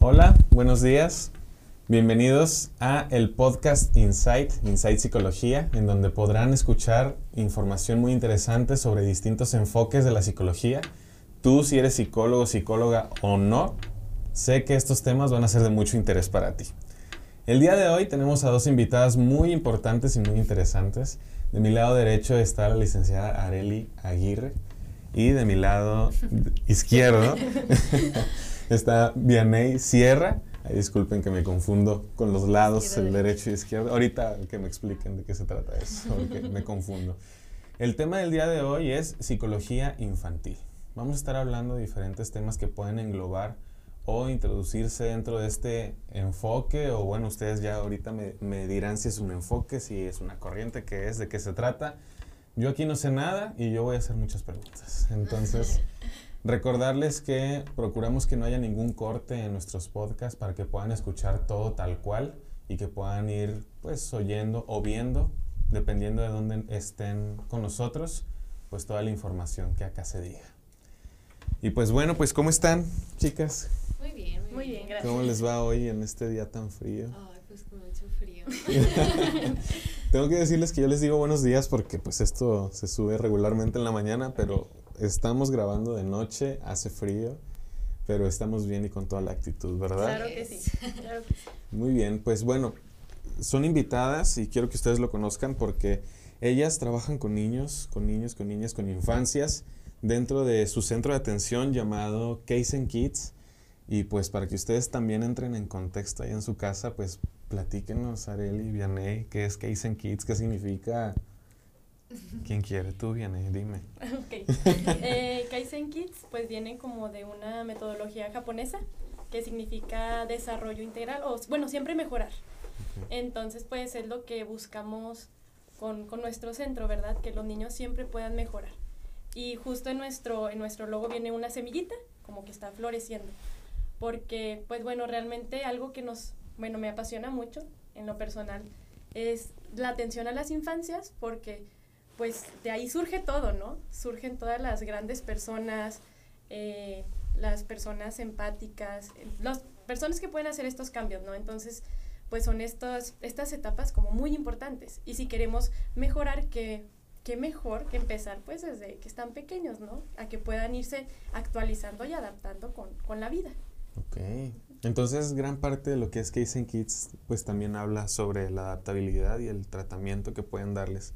Hola, buenos días. Bienvenidos a el podcast Insight, Insight Psicología, en donde podrán escuchar información muy interesante sobre distintos enfoques de la psicología. Tú, si eres psicólogo, psicóloga o no, sé que estos temas van a ser de mucho interés para ti. El día de hoy tenemos a dos invitadas muy importantes y muy interesantes. De mi lado derecho está la licenciada Areli Aguirre y de mi lado izquierdo está Vianey Sierra. Ay, disculpen que me confundo con los lados, el derecho y izquierdo. Ahorita que me expliquen de qué se trata eso, porque me confundo. El tema del día de hoy es psicología infantil. Vamos a estar hablando de diferentes temas que pueden englobar o introducirse dentro de este enfoque, o bueno, ustedes ya ahorita me, me, dirán si es un enfoque, si es una corriente, qué es, de qué se trata. Yo aquí no sé nada y yo voy a hacer muchas preguntas. Entonces, recordarles que procuramos que no haya ningún corte en nuestros podcasts para que puedan escuchar todo tal cual y que puedan ir pues oyendo o viendo, dependiendo de dónde estén con nosotros, pues toda la información que acá se diga. Y pues bueno, pues ¿cómo están, chicas? Muy bien, muy, Muy bien, bien. gracias. ¿Cómo les va hoy en este día tan frío? Ay, pues con mucho frío. Tengo que decirles que yo les digo buenos días porque pues esto se sube regularmente en la mañana, pero estamos grabando de noche, hace frío, pero estamos bien y con toda la actitud, ¿verdad? Claro que sí. Claro que sí. Muy bien, pues bueno, son invitadas y quiero que ustedes lo conozcan porque ellas trabajan con niños, con niños, con niñas, con infancias dentro de su centro de atención llamado Case and Kids. Y pues para que ustedes también entren en contexto ahí en su casa, pues platíquenos, Areli, Vianey, qué es Case and Kids, qué significa. ¿Quién quiere? Tú, Vianey, dime. Ok. Eh, Kaizen Kids pues viene como de una metodología japonesa que significa desarrollo integral o bueno, siempre mejorar. Entonces pues es lo que buscamos con, con nuestro centro, ¿verdad? Que los niños siempre puedan mejorar. Y justo en nuestro, en nuestro logo viene una semillita, como que está floreciendo. Porque, pues bueno, realmente algo que nos, bueno, me apasiona mucho en lo personal es la atención a las infancias, porque pues de ahí surge todo, ¿no? Surgen todas las grandes personas, eh, las personas empáticas, las personas que pueden hacer estos cambios, ¿no? Entonces, pues son estas, estas etapas como muy importantes. Y si queremos mejorar, que qué mejor que empezar pues desde que están pequeños, ¿no? A que puedan irse actualizando y adaptando con, con la vida. Ok. Entonces, gran parte de lo que es Case Kids, pues también habla sobre la adaptabilidad y el tratamiento que pueden darles.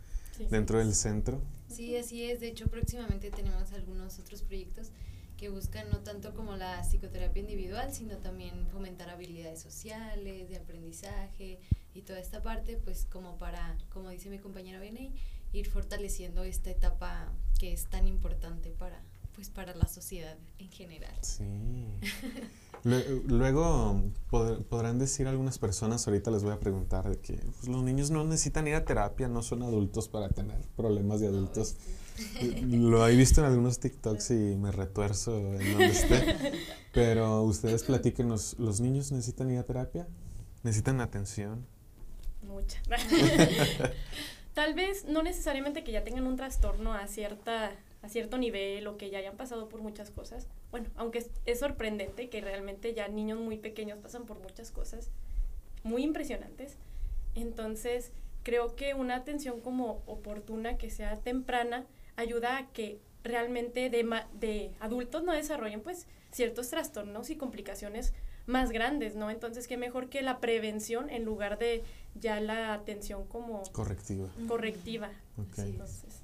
Dentro del centro. Sí, así es. De hecho, próximamente tenemos algunos otros proyectos que buscan no tanto como la psicoterapia individual, sino también fomentar habilidades sociales, de aprendizaje y toda esta parte, pues como para, como dice mi compañera Beney, ir fortaleciendo esta etapa que es tan importante para, pues para la sociedad en general. Sí. Lue- Luego pod- podrán decir algunas personas, ahorita les voy a preguntar, de que pues, los niños no necesitan ir a terapia, no son adultos para tener problemas de adultos. Lo he visto en algunos TikToks y me retuerzo en donde esté. Pero ustedes platíquenos, ¿los niños necesitan ir a terapia? ¿Necesitan atención? Mucha. Tal vez no necesariamente que ya tengan un trastorno a cierta a cierto nivel o que ya hayan pasado por muchas cosas. Bueno, aunque es, es sorprendente que realmente ya niños muy pequeños pasan por muchas cosas muy impresionantes. Entonces, creo que una atención como oportuna, que sea temprana, ayuda a que realmente de, ma- de adultos no desarrollen pues ciertos trastornos y complicaciones más grandes, ¿no? Entonces, qué mejor que la prevención en lugar de ya la atención como Correctiva. correctiva. Ok. Sí. Entonces,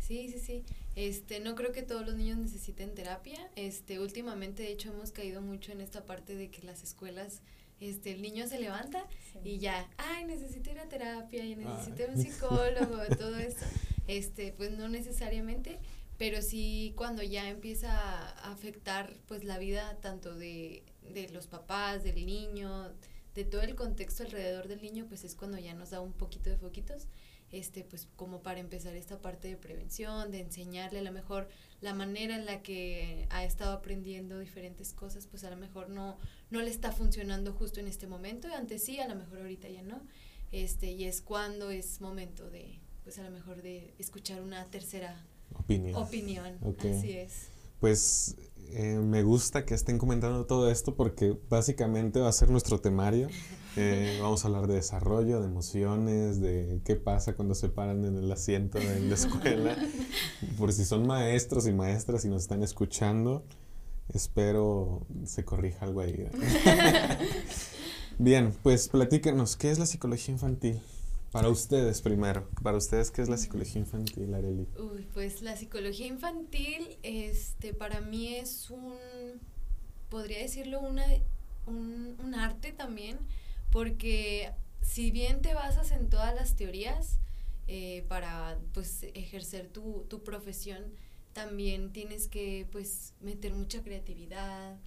Sí, sí, sí. Este, no creo que todos los niños necesiten terapia. Este, últimamente, de hecho, hemos caído mucho en esta parte de que las escuelas, este, el niño se levanta y ya, ay, necesito ir a terapia y necesito un psicólogo, todo eso. Este, pues no necesariamente, pero sí cuando ya empieza a afectar pues la vida tanto de, de los papás, del niño, de todo el contexto alrededor del niño, pues es cuando ya nos da un poquito de foquitos este, pues como para empezar esta parte de prevención, de enseñarle a lo mejor la manera en la que ha estado aprendiendo diferentes cosas, pues a lo mejor no, no le está funcionando justo en este momento, antes sí, a lo mejor ahorita ya no, este, y es cuando es momento de, pues a lo mejor de escuchar una tercera Opinión. opinión, así es. pues eh, me gusta que estén comentando todo esto porque básicamente va a ser nuestro temario. Eh, vamos a hablar de desarrollo, de emociones, de qué pasa cuando se paran en el asiento en la escuela. Por si son maestros y maestras y nos están escuchando, espero se corrija algo ahí. Bien, pues platícanos, ¿qué es la psicología infantil? Para ustedes primero, para ustedes, ¿qué es la psicología infantil, Areli? Uy, pues la psicología infantil, este, para mí es un, podría decirlo, una, un, un arte también, porque si bien te basas en todas las teorías eh, para, pues, ejercer tu, tu profesión, también tienes que, pues, meter mucha creatividad,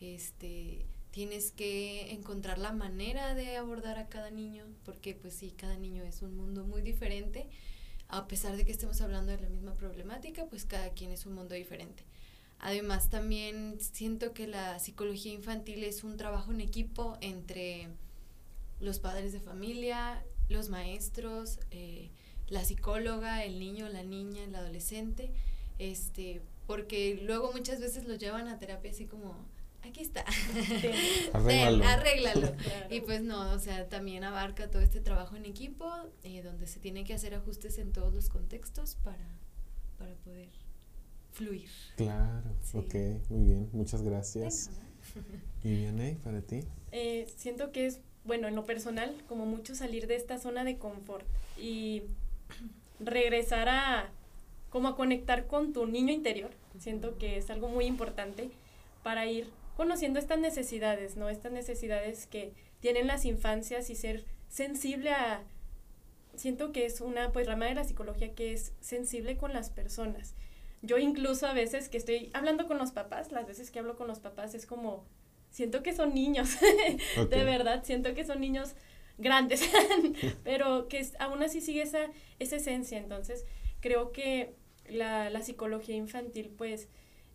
este, tienes que encontrar la manera de abordar a cada niño, porque pues sí, cada niño es un mundo muy diferente. A pesar de que estemos hablando de la misma problemática, pues cada quien es un mundo diferente. Además, también siento que la psicología infantil es un trabajo en equipo entre los padres de familia, los maestros, eh, la psicóloga, el niño, la niña, el adolescente, este, porque luego muchas veces lo llevan a terapia así como, aquí está. Arréglalo. arréglalo. Y pues no, o sea, también abarca todo este trabajo en equipo, eh, donde se tiene que hacer ajustes en todos los contextos para, para poder fluir. Claro, Sí. ok, muy bien, muchas gracias. ¿Y Vianey, para ti? Eh, siento que es, bueno, en lo personal, como mucho salir de esta zona de confort y regresar a, como a conectar con tu niño interior. Siento que es algo muy importante para ir conociendo estas necesidades, ¿no? Estas necesidades que tienen las infancias y ser sensible a... Siento que es una pues rama de la psicología que es sensible con las personas. Yo incluso a veces que estoy hablando con los papás, las veces que hablo con los papás es como, siento que son niños, de verdad, siento que son niños grandes, pero que es- aún así sigue esa, esa esencia. Entonces, creo que la, la psicología infantil, pues,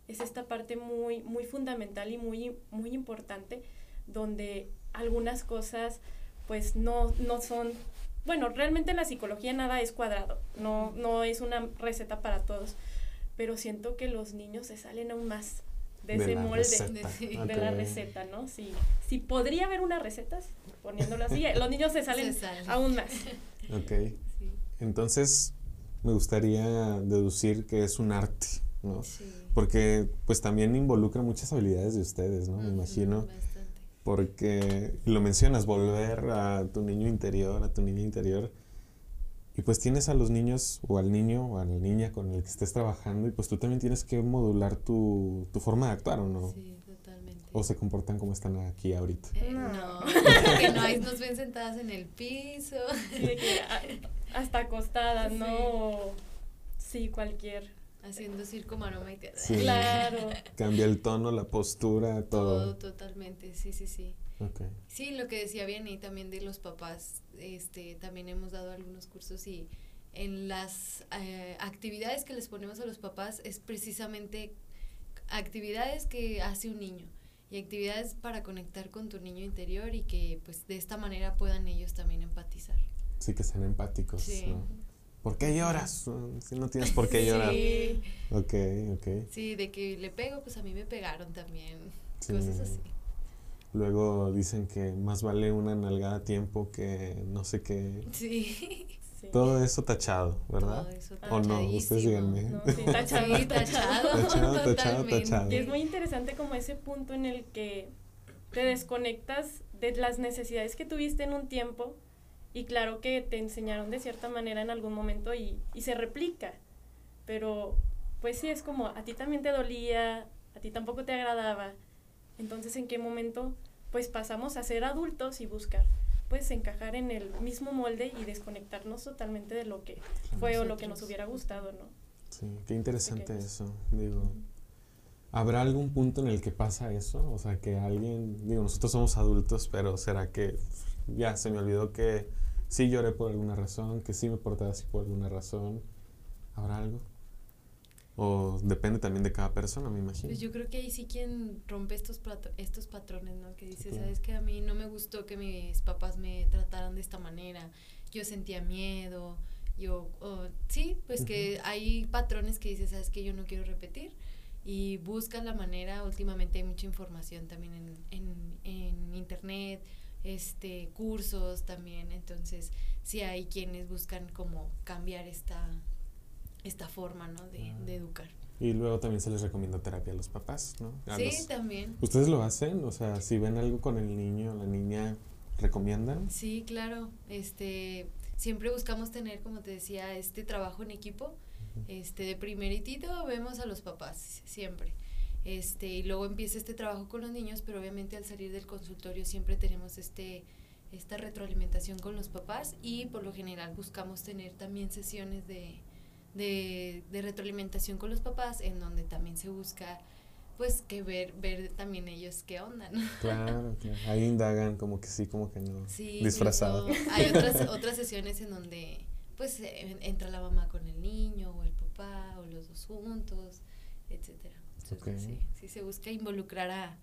es esta parte muy, muy fundamental y muy, muy importante, donde algunas cosas, pues, no, no son... Bueno, realmente en la psicología nada es cuadrado, no, no es una receta para todos, pero siento que los niños se salen aún más de, De ese la molde de la receta, ¿no? Si, si podría haber una receta, poniéndolo así, los niños se salen Se salen. aún más. Ok, Sí, entonces me gustaría deducir que es un arte, ¿no? sí. Porque pues también involucra muchas habilidades de ustedes, ¿no? Me imagino. Bastante. Porque lo mencionas, volver a tu niño interior, a tu niña interior. Y pues tienes a los niños o al niño o a la niña con el que estés trabajando y pues tú también tienes que modular tu, tu forma de actuar, ¿o no? Sí, totalmente. O se comportan como están aquí ahorita. Eh, No. que no, ahí nos ven sentadas en el piso. Sí, de que a- hasta acostadas, ¿no? Sí. Cualquier. Haciendo circo, maroma y teatro. Sí. Claro. Cambia el tono, la postura, Todo, todo. totalmente, sí, sí, sí. Ok. Sí, lo que decía bien y también de los papás, este, también hemos dado algunos cursos y en las eh, actividades que les ponemos a los papás es precisamente actividades que hace un niño y actividades para conectar con tu niño interior y que pues de esta manera puedan ellos también empatizar. Sí, que sean empáticos, Sí. ¿no? ¿Por qué lloras? Si no tienes por qué llorar. Sí, Ok, ok. sí, de que le pego, pues a mí me pegaron también, Sí. cosas así. Luego dicen que más vale una nalgada a tiempo que no sé qué. Sí, Sí. Todo eso tachado, ¿verdad? todo eso ¿O no? Ustedes díganme. No, sí, tachado, Sí, tachado. tachado, Tachado, tachado, totalmente. tachado. Y es muy interesante como ese punto en el que te desconectas de las necesidades que tuviste en un tiempo y claro que te enseñaron de cierta manera en algún momento y, y se replica. Pero pues sí, es como a ti también te dolía, a ti tampoco te agradaba. Entonces, ¿en qué momento pues pasamos a ser adultos y buscar pues encajar en el mismo molde y desconectarnos totalmente de lo que fue o lo que nos hubiera gustado, ¿no? Sí, qué interesante Pequeños. eso. Digo, ¿habrá algún punto en el que pasa eso? O sea, que alguien, digo, nosotros somos adultos, pero ¿será que ya se me olvidó que sí lloré por alguna razón, que sí me porté así por alguna razón? ¿Habrá algo? O depende también de cada persona, me imagino. Pues yo creo que ahí sí quien rompe estos, estos patrones, ¿no? Que dice, claro. sabes que a mí no me gustó que mis papás me trataran de esta manera, yo sentía miedo, yo, o- sí, pues que hay patrones que dices, sabes que yo no quiero repetir y buscan la manera, últimamente hay mucha información también en, en, en internet, este, cursos también, entonces sí hay quienes buscan como cambiar esta, esta forma, ¿no? De, de educar. Y luego también se les recomienda terapia a los papás, ¿no? sí, también. ¿Ustedes lo hacen? O sea, si ven algo con el niño o la niña, ¿recomiendan? Sí, claro. Este, siempre buscamos tener, como te decía, este trabajo en equipo. Este, de primeritito vemos a los papás, siempre. Este, y luego empieza este trabajo con los niños, pero obviamente al salir del consultorio siempre tenemos este esta retroalimentación con los papás y por lo general buscamos tener también sesiones de, de, retroalimentación con los papás en donde también se busca pues que ver ver también ellos qué onda, ¿no? Claro, Ahí indagan como que sí, como que no. Sí, disfrazado. Hay otras otras sesiones en donde pues entra la mamá con el niño o el papá o los dos juntos, etcétera. sí, sí se busca involucrar a,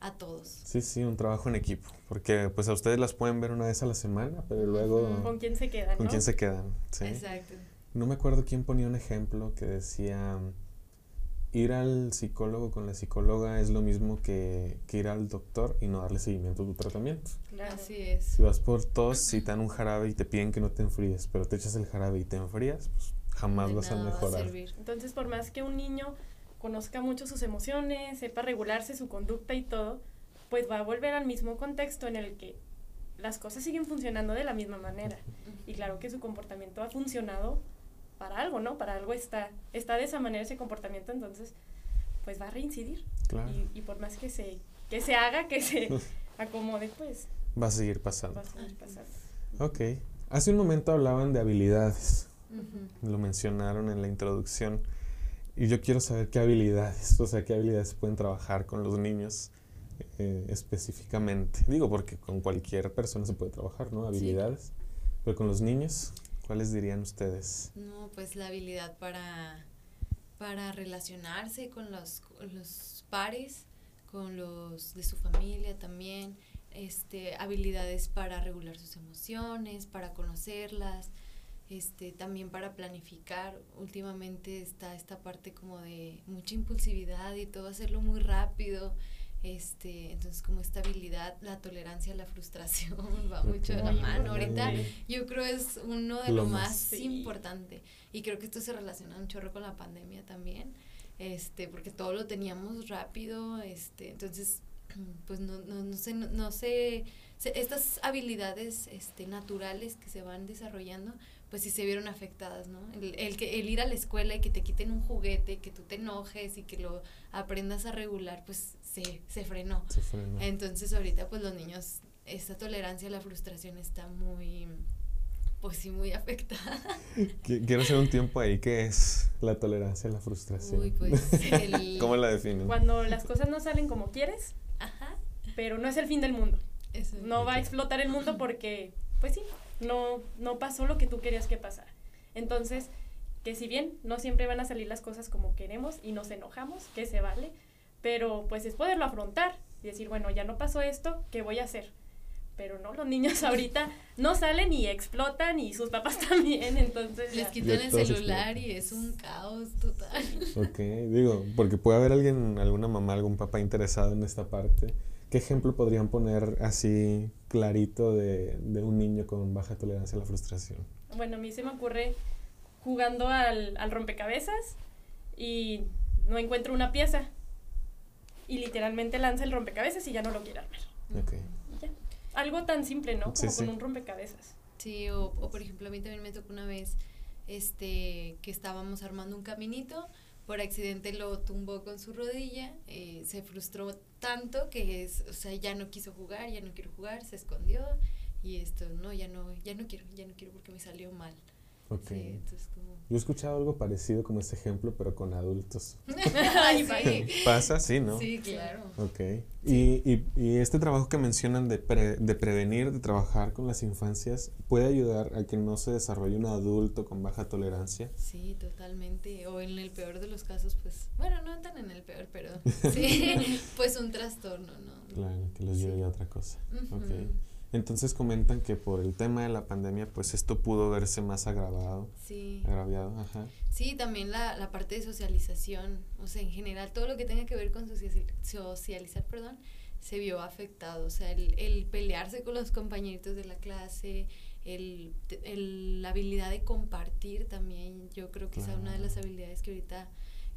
a todos. Sí, sí, un trabajo en equipo, porque pues a ustedes las pueden ver una vez a la semana, pero luego... ¿Con quién se quedan? ¿Con quién se quedan? Sí. Exacto. No me acuerdo quién ponía un ejemplo que decía, ir al psicólogo con la psicóloga es lo mismo que, que ir al doctor y no darle seguimiento a tu tratamiento. Claro. Así es. Si vas por tos, si te dan un jarabe y te piden que no te enfríes, pero te echas el jarabe y te enfrías, pues jamás vas a mejorar. Entonces, por más que un niño conozca mucho sus emociones, sepa regularse su conducta y todo, pues va a volver al mismo contexto en el que las cosas siguen funcionando de la misma manera. Y claro que su comportamiento ha funcionado para algo, ¿no? Para algo está, está de esa manera ese comportamiento, entonces pues va a reincidir. Y, por más que se, que se haga, que se acomode, pues... Va a seguir pasando. Va a seguir pasando. Ok. Hace un momento hablaban de habilidades. Lo mencionaron en la introducción. Y yo quiero saber qué habilidades, o sea, qué habilidades pueden trabajar con los niños eh, específicamente. Digo, porque con cualquier persona se puede trabajar, ¿no? Habilidades. Pero con los niños, ¿cuáles dirían ustedes? No, pues la habilidad para, para relacionarse con los, con los pares, con los de su familia también. Este, habilidades para regular sus emociones, para conocerlas, este, también para planificar. Últimamente está esta parte como de mucha impulsividad y todo hacerlo muy rápido. Este, entonces como estabilidad, la tolerancia a la frustración va mucho de la mano. Ahorita yo creo es uno de lo, más, importante y creo que esto se relaciona un chorro con la pandemia también. Este, porque todo lo teníamos rápido, este, entonces pues no, no, no sé, no, no sé, estas habilidades este, naturales que se van desarrollando, pues sí se vieron afectadas, ¿no? El, el, que, el ir a la escuela y que te quiten un juguete, que tú te enojes y que lo aprendas a regular, pues se, se frenó. Se frenó. Entonces ahorita pues los niños, esta tolerancia a la frustración está muy, pues sí, muy afectada. Quiero hacer un tiempo ahí, ¿qué es la tolerancia a la frustración? Uy, pues ¿Cómo la definen? Cuando las cosas no salen como quieres, Ajá. pero no es el fin del mundo. no va a explotar el mundo porque, pues sí, no, no pasó lo que tú querías que pasara. Entonces, que si bien no siempre van a salir las cosas como queremos y nos enojamos, que se vale, pero pues es poderlo afrontar y decir, bueno, ya no pasó esto, ¿qué voy a hacer? Pero no, los niños ahorita no salen y explotan y sus papás también, entonces... Les quitan el celular y es un caos total. Ok, digo, porque puede haber alguien, alguna mamá, algún papá interesado en esta parte ¿Qué ejemplo podrían poner así clarito de, de, un niño con baja tolerancia a la frustración? Bueno, a mí se me ocurre jugando al, al rompecabezas y no encuentro una pieza y literalmente lanza el rompecabezas y ya no lo quiere armar. Okay. Algo tan simple, ¿no? Como con un rompecabezas. Sí, o, o por ejemplo a mí también me tocó una vez este que estábamos armando un caminito por accidente lo tumbó con su rodilla, eh, se frustró tanto que es, o sea, ya no quiso jugar, ya no quiero jugar, se escondió y esto, no, ya no, ya no quiero, ya no quiero porque me salió mal. Okay. Yo he escuchado algo parecido como este ejemplo, pero con adultos. Pasa, sí, ¿no? Sí, claro. Ok. Y, y, y, este trabajo que mencionan de, de prevenir, de trabajar con las infancias, ¿puede ayudar a que no se desarrolle un adulto con baja tolerancia? Sí, totalmente. O en el peor de los casos, pues, bueno, no tan en el peor, pero sí, pues un trastorno, ¿no? Claro, que los lleve a otra cosa. Ok. Entonces comentan que por el tema de la pandemia, pues esto pudo verse más agravado. Sí. Agraviado, ajá. Sí, también la, la parte de socialización, o sea, en general, todo lo que tenga que ver con socializar, perdón, se vio afectado. O sea, el, el pelearse con los compañeritos de la clase, el, el, la habilidad de compartir también, yo creo que es una de las habilidades que ahorita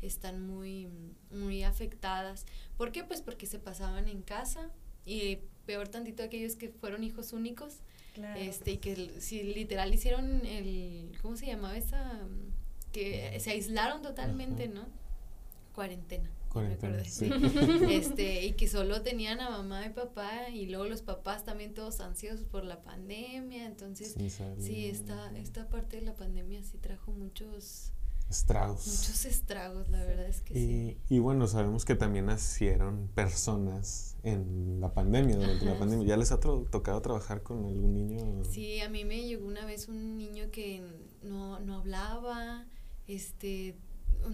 están muy, muy afectadas. ¿Por qué? Pues porque se pasaban en casa y peor tantito aquellos que fueron hijos únicos. Este, y que si literal hicieron el, ¿cómo se llamaba esa? Que se aislaron totalmente, ¿no? Cuarentena. Cuarentena, sí. Este, y que solo tenían a mamá y papá y luego los papás también todos ansiosos por la pandemia, entonces sí, esta, esta parte de la pandemia sí trajo muchos estragos. Muchos estragos, la verdad es que y, sí. Y bueno, sabemos que también nacieron personas en la pandemia, durante la pandemia. ¿Ya les ha tocado trabajar con algún niño? Sí, a mí me llegó una vez un niño que no, no hablaba, este,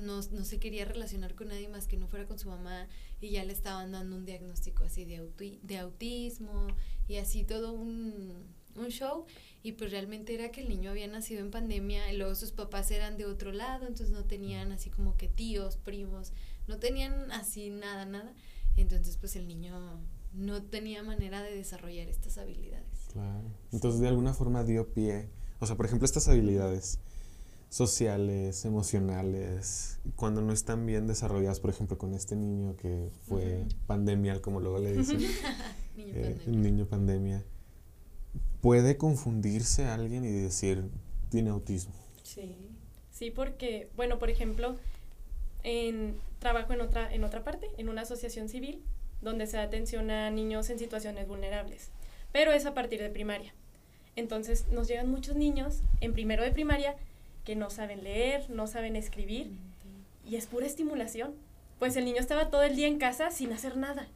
no, no se quería relacionar con nadie más que no fuera con su mamá y ya le estaban dando un diagnóstico así de, de autismo y así todo un, un show y pues realmente era que el niño había nacido en pandemia y luego sus papás eran de otro lado, entonces no tenían así como que tíos, primos, no tenían así nada, nada. Entonces pues el niño no tenía manera de desarrollar estas habilidades. Claro. Entonces de alguna forma dio pie, o sea, por ejemplo, estas habilidades sociales, emocionales, cuando no están bien desarrolladas, por ejemplo, con este niño que fue pandemial, como luego le dicen, niño eh, niño pandemia puede confundirse alguien y decir, tiene autismo. Sí, sí, porque, bueno, por ejemplo, en, trabajo en otra, en otra parte, en una asociación civil, donde se da atención a niños en situaciones vulnerables, pero es a partir de primaria. Entonces nos llegan muchos niños en primero de primaria que no saben leer, no saben escribir, y es pura estimulación. Pues el niño estaba todo el día en casa sin hacer nada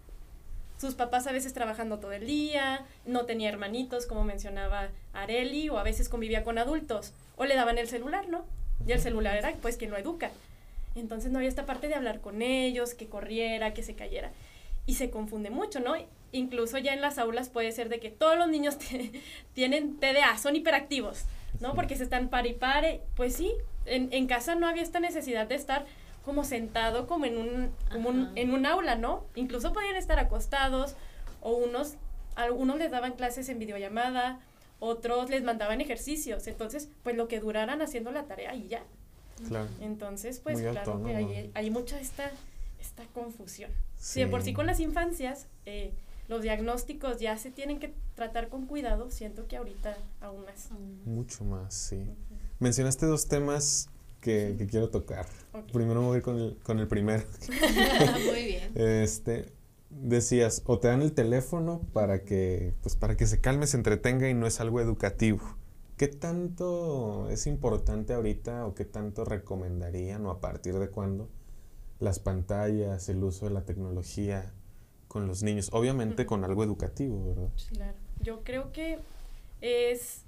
sus papás a veces trabajando todo el día, no tenía hermanitos, como mencionaba Areli, o a veces convivía con adultos, o le daban el celular, ¿no? Y el celular era pues quien lo educa. Entonces no había esta parte de hablar con ellos, que corriera, que se cayera. Y se confunde mucho, ¿no? Incluso ya en las aulas puede ser de que todos los niños tienen TDA, son hiperactivos, ¿no? Porque se están par y pare. Pues sí, en, en casa no había esta necesidad de estar como sentado como en un, como en un aula, ¿no? Incluso podían estar acostados o unos, algunos les daban clases en videollamada, otros les mandaban ejercicios, entonces pues lo que duraran haciendo la tarea y ya. Claro. Entonces pues claro que hay, hay, mucha esta, esta confusión. Sí. por sí con las infancias eh, los diagnósticos ya se tienen que tratar con cuidado, siento que ahorita aún más. Mucho más, sí. Mencionaste dos temas que, quiero tocar. Primero me voy con el, con el primero. Muy bien. Este, decías, o te dan el teléfono para que, pues para que se calme, se entretenga y no es algo educativo. ¿Qué tanto es importante ahorita o qué tanto recomendarían o a partir de cuándo las pantallas, el uso de la tecnología con los niños? Obviamente con algo educativo, ¿verdad? Claro. Yo creo que es,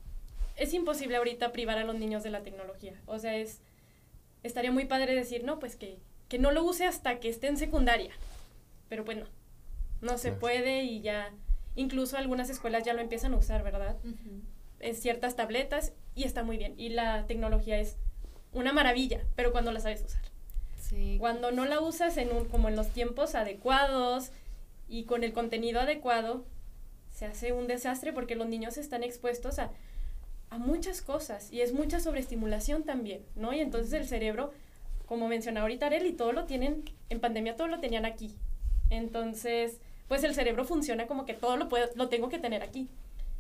es imposible ahorita privar a los niños de la tecnología. O sea, es estaría muy padre decir, no, pues que, que no lo use hasta que esté en secundaria. Pero bueno, no se puede y ya, incluso algunas escuelas ya lo empiezan a usar, ¿verdad? En ciertas tabletas y está muy bien. Y la tecnología es una maravilla, pero cuando la sabes usar. Sí. Cuando no la usas en un, como en los tiempos adecuados y con el contenido adecuado, se hace un desastre porque los niños están expuestos a a muchas cosas y es mucha sobreestimulación también, ¿no? Y entonces el cerebro, como mencionaba ahorita Arely, todo lo tienen, en pandemia todo lo tenían aquí. Entonces, pues el cerebro funciona como que todo lo, puedo, lo tengo que tener aquí.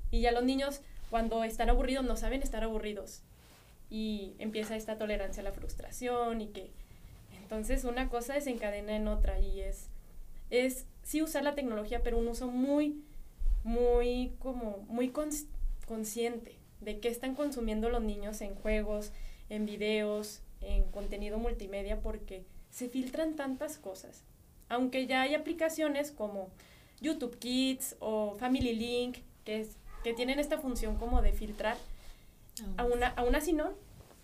Y ya los niños cuando están aburridos no saben estar aburridos. Y empieza esta tolerancia a la frustración y que entonces una cosa desencadena en otra y es, es sí usar la tecnología, pero un uso muy, muy como, muy consciente de qué están consumiendo los niños en juegos, en videos, en contenido multimedia, porque se filtran tantas cosas. Aunque ya hay aplicaciones como YouTube Kids o Family Link, que, es, que tienen esta función como de filtrar, aún, aún así no,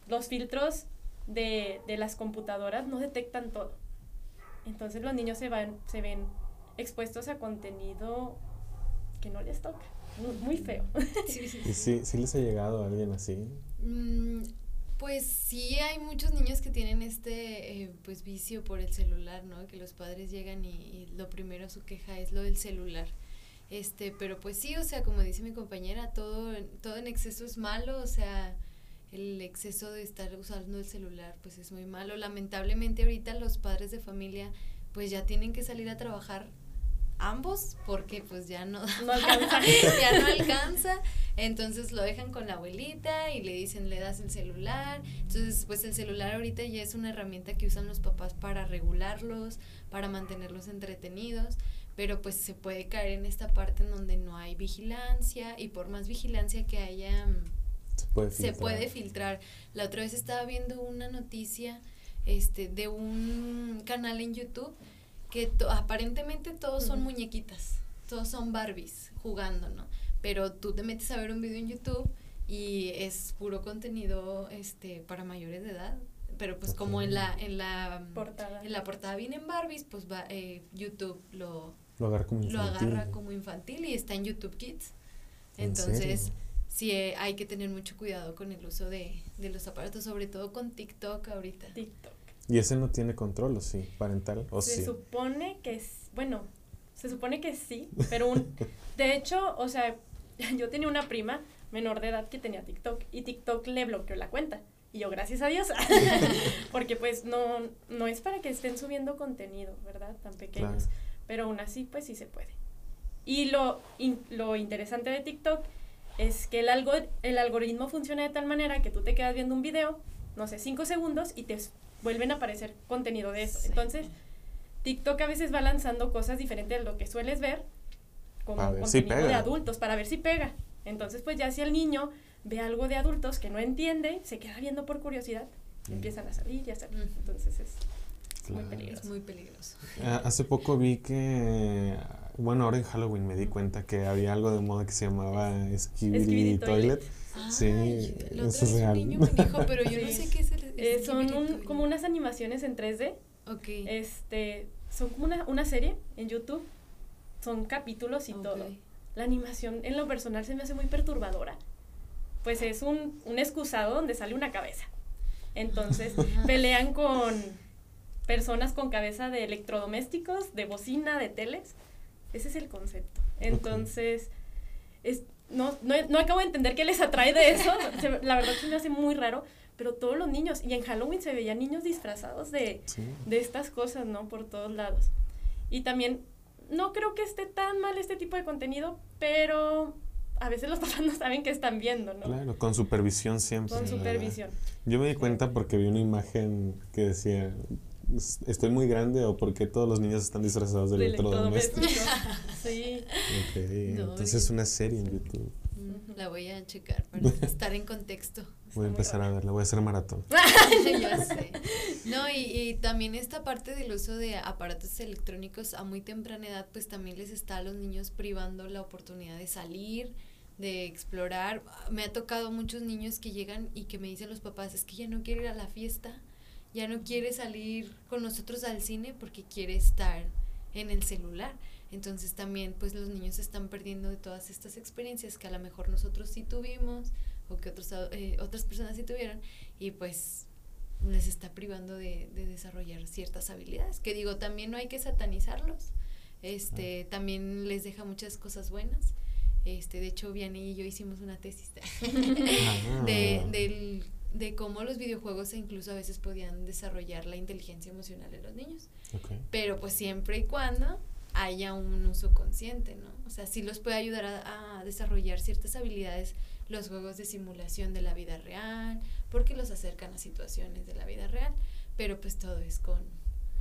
los filtros de, de, las computadoras no detectan todo. Entonces los niños se, van, se ven expuestos a contenido que no les toca. Muy feo. Sí, sí, sí. sí, les ha llegado a alguien así? Mm, pues sí, hay muchos niños que tienen este eh, pues vicio por el celular, ¿no? Que los padres llegan y, y, lo primero su queja es lo del celular. Este, pero pues sí, o sea, como dice mi compañera, todo, todo en exceso es malo, o sea, el exceso de estar usando el celular pues es muy malo. Lamentablemente ahorita los padres de familia pues ya tienen que salir a trabajar ambos porque pues ya no, no alcanza. ya no alcanza entonces lo dejan con la abuelita y le dicen le das el celular entonces pues el celular ahorita ya es una herramienta que usan los papás para regularlos para mantenerlos entretenidos pero pues se puede caer en esta parte en donde no hay vigilancia y por más vigilancia que haya se puede filtrar, se puede filtrar. la otra vez estaba viendo una noticia este de un canal en YouTube que aparentemente todos son muñequitas, todos son Barbies jugando, ¿no? Pero tú te metes a ver un video en YouTube y es puro contenido este para mayores de edad, pero pues como en la en la portada en la portada vienen Barbies, pues va, eh, YouTube lo lo agarra como infantil. Lo agarra como infantil y está en YouTube Kids. Entonces, sí eh, hay que tener mucho cuidado con el uso de, de los aparatos, sobre todo con TikTok ahorita. TikTok. ¿Y ese no tiene control o sí? ¿Parental o se sí? Supone que, bueno, se supone que sí, pero un, de hecho, o sea, yo tenía una prima menor de edad que tenía TikTok y TikTok le bloqueó la cuenta. Y yo, gracias a Dios, porque pues no, no es para que estén subiendo contenido, ¿verdad? Tan pequeños. Claro. Pero aún así, pues sí se puede. Y lo, in, lo interesante de TikTok es que el, algo, el algoritmo funciona de tal manera que tú te quedas viendo un video, no sé, cinco segundos y te vuelven a aparecer contenido de eso. Sí. Entonces, TikTok a veces va lanzando cosas diferentes de lo que sueles ver como contenido si pega. de adultos para ver si pega. Entonces, pues ya si el niño ve algo de adultos que no entiende, se queda viendo por curiosidad, mm. empiezan a salir y a salir. Mm. Entonces es claro. muy peligroso. Es muy peligroso. Ah, hace poco vi que, bueno, ahora en Halloween me di cuenta que había algo de moda que se llamaba Skibidi Toilet. Sí, la eso es un real. niño me dijo, pero yo no sé qué es el Eh, son un- como unas animaciones en 3D. Ok. Este, son como una, una serie en YouTube. Son capítulos y ok. todo. La animación en lo personal se me hace muy perturbadora. Pues es un, un excusado donde sale una cabeza. Entonces pelean con personas con cabeza de electrodomésticos, de bocina, de teles. Ese es el concepto. Entonces, es, no, no, no acabo de entender qué les atrae de eso. Se- la verdad se me hace muy raro. Pero todos los niños, y en Halloween se veían niños disfrazados de, Sí. de estas cosas, ¿no? Por todos lados. Y también, no creo que esté tan mal este tipo de contenido, pero a veces los papás no saben qué están viendo, ¿no? Claro, con supervisión siempre. Con supervisión. Yo me di cuenta porque vi una imagen que decía, "Es- estoy muy grande o porque todos los niños están disfrazados de De electrodoméstico. sí. Ok, No, entonces es una serie en YouTube. La voy a checar para estar en contexto. Voy a empezar a verla, voy a hacer maratón. ya sé. No, y, y también esta parte del uso de aparatos electrónicos a muy temprana edad, pues también les está a los niños privando la oportunidad de salir, de explorar. Me ha tocado muchos niños que llegan y que me dicen los papás, es que ya no quiere ir a la fiesta, ya no quiere salir con nosotros al cine porque quiere estar en el celular. Entonces también pues los niños se están perdiendo de todas estas experiencias que a lo mejor nosotros sí tuvimos o que otros, eh, otras personas sí tuvieron y pues les está privando de, de desarrollar ciertas habilidades. Que digo, también no hay que satanizarlos. Este, también les deja muchas cosas buenas. Este, de hecho, Vianney y yo hicimos una tesis Ah. de, del- de cómo los videojuegos incluso a veces podían desarrollar la inteligencia emocional de los niños. Ok. Pero pues siempre y cuando haya un uso consciente, ¿no? O sea, sí los puede ayudar a, a desarrollar ciertas habilidades los juegos de simulación de la vida real, porque los acercan a situaciones de la vida real, pero pues todo es con,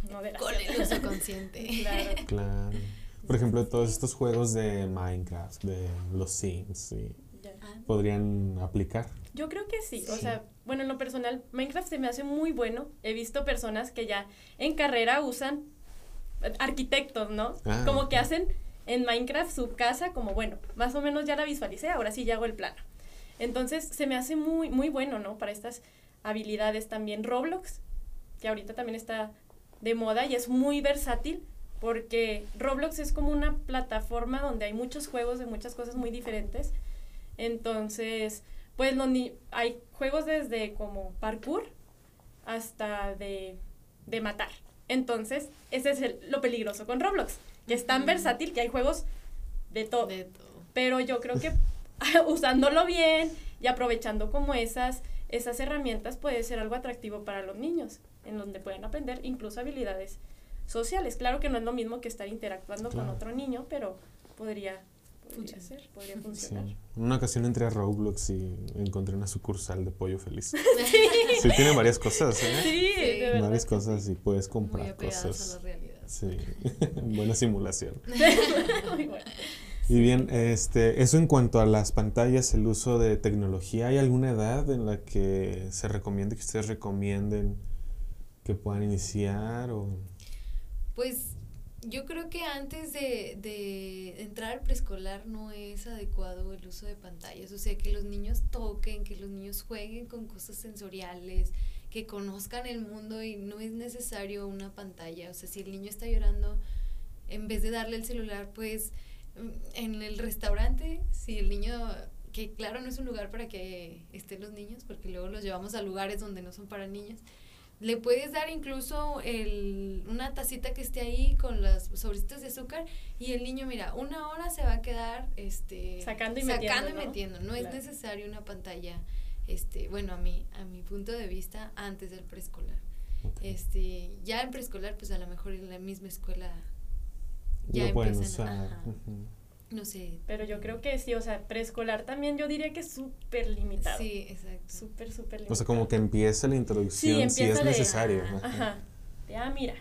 con el uso consciente. Claro. Claro. Por ejemplo, todos estos juegos de Minecraft, de los Sims. Ah, podrían aplicar. Yo creo que sí. O sea, bueno, en lo personal, Minecraft se me hace muy bueno. He visto personas que ya en carrera usan arquitectos, ¿no? Ah, como que hacen en Minecraft su casa como, bueno, más o menos ya la visualicé, ahora sí ya hago el plano. Entonces, se me hace muy, muy bueno, ¿no? Para estas habilidades también. Roblox, que ahorita también está de moda y es muy versátil porque Roblox es como una plataforma donde hay muchos juegos de muchas cosas muy diferentes. Entonces, pues ni hay juegos desde como parkour hasta de, de matar. Entonces, ese es lo peligroso con Roblox, que es tan versátil que hay juegos de todo. De todo. Pero yo creo que usándolo bien y aprovechando como esas, esas herramientas puede ser algo atractivo para los niños, en donde pueden aprender incluso habilidades sociales. Claro que no es lo mismo que estar interactuando con otro niño, pero podría, podría ser, podría funcionar. En una ocasión entré a Roblox y encontré una sucursal de pollo feliz. sí. tiene varias cosas, ¿eh? Sí, de verdad. Varias cosas y puedes comprar cosas. A la realidad. Sí, buena simulación. Muy bueno. Y bien, este, eso en cuanto a las pantallas, el uso de tecnología, ¿hay alguna edad en la que se recomiende que ustedes recomienden que puedan iniciar o pues yo creo que antes de, de entrar al preescolar no es adecuado el uso de pantallas, o sea, que los niños toquen, que los niños jueguen con cosas sensoriales, que conozcan el mundo y no es necesario una pantalla, o sea, si el niño está llorando, en vez de darle el celular, pues mm, en el restaurante, si el niño, que claro no es un lugar para que estén los niños, porque luego los llevamos a lugares donde no son para niños, le puedes dar incluso el, una tacita que esté ahí con las sobrecitos de azúcar y el niño, mira, una hora se va a quedar este, sacando y sacando metiendo. Y metiendo. No, es necesario una pantalla, este, bueno, a mí, a mi punto de vista, antes del preescolar. Este, ya en preescolar, pues a lo mejor en la misma escuela ya empiezan a, no sé. Pero yo creo que sí, o sea, preescolar también yo diría que es súper limitado. Sí, exacto. Súper, súper limitado. O sea, como que empieza la introducción si es necesario. Ajá. Ya, mira.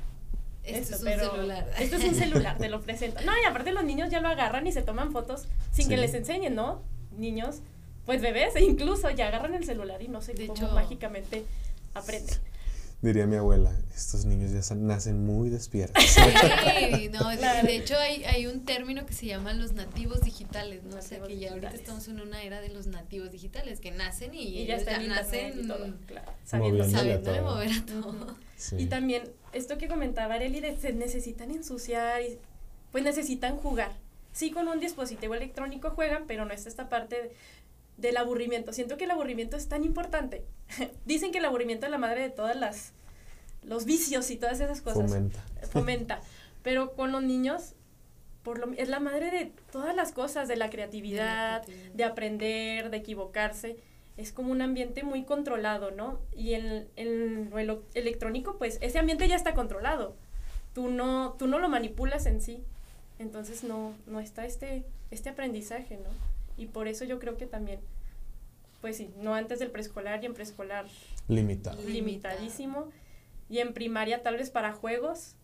Esto, es un celular. Esto es un celular, te lo presento. No, y aparte los niños ya lo agarran y se toman fotos sin que les enseñen, ¿no? Niños, pues bebés, e incluso ya agarran el celular y no sé De cómo hecho, mágicamente aprenden. Diría mi abuela, estos niños ya nacen muy despiertos. Sí, no, de, de hecho hay, hay, un término que se llama los nativos digitales, ¿no? Nativos o sea, que ya ahorita estamos en una era de los nativos digitales, que nacen y, Y ya están en nacen y todo, claro, sabiendo a sabiéndole todo. mover a todo. Sí. Y también esto que comentaba Areli, de se necesitan ensuciar, y, pues necesitan jugar. Sí, con un dispositivo electrónico juegan, pero no es esta parte de- del aburrimiento. Siento que el aburrimiento es tan importante. Dicen que el aburrimiento es la madre de todas las los vicios y todas esas cosas. Fomenta. Fomenta. Pero con los niños por lo, es la madre de todas las cosas, de la creatividad, de aprender, de equivocarse. Es como un ambiente muy controlado, ¿no? Y en, en lo elo- electrónico, pues ese ambiente ya está controlado. Tú no, tú no lo manipulas en sí. Entonces no, no está este, este aprendizaje, ¿no? Y por eso yo creo que también, pues sí, no antes del preescolar y en preescolar Limitado. Limitadísimo. Y en primaria tal vez para juegos,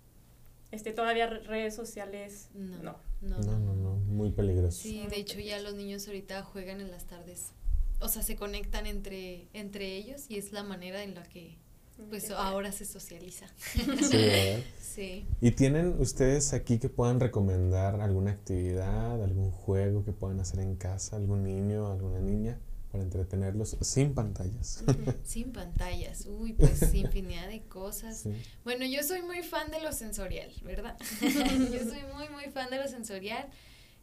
este todavía re- redes sociales, No, no. no, No, no, no, muy peligroso. Sí, de hecho ya los niños ahorita juegan en las tardes. O sea, se conectan entre, entre ellos y es la manera en la que pues ahora se socializa. Sí, ¿verdad? Sí. ¿Y tienen ustedes aquí que puedan recomendar alguna actividad, algún juego que puedan hacer en casa, algún niño, alguna niña, para entretenerlos sin pantallas? Sin pantallas. Uy, pues infinidad de cosas. Sí. Bueno, yo soy muy fan de lo sensorial, ¿verdad? yo soy muy, muy fan de lo sensorial.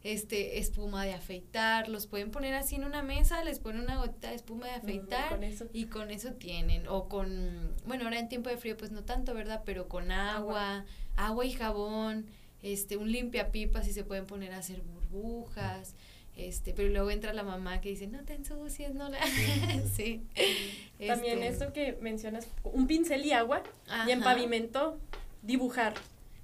Este, espuma de afeitar, los pueden poner así en una mesa, les ponen una gotita de espuma de Mm, afeitar con eso. y con eso tienen. O con, bueno, ahora en tiempo de frío pues no tanto, ¿verdad? Pero con agua, agua y jabón, este, un limpiapipas y se pueden poner a hacer burbujas. Este, pero luego entra la mamá que dice, no te ensucies, no la... sí. También Este, esto que mencionas, un pincel y agua, y en pavimento dibujar.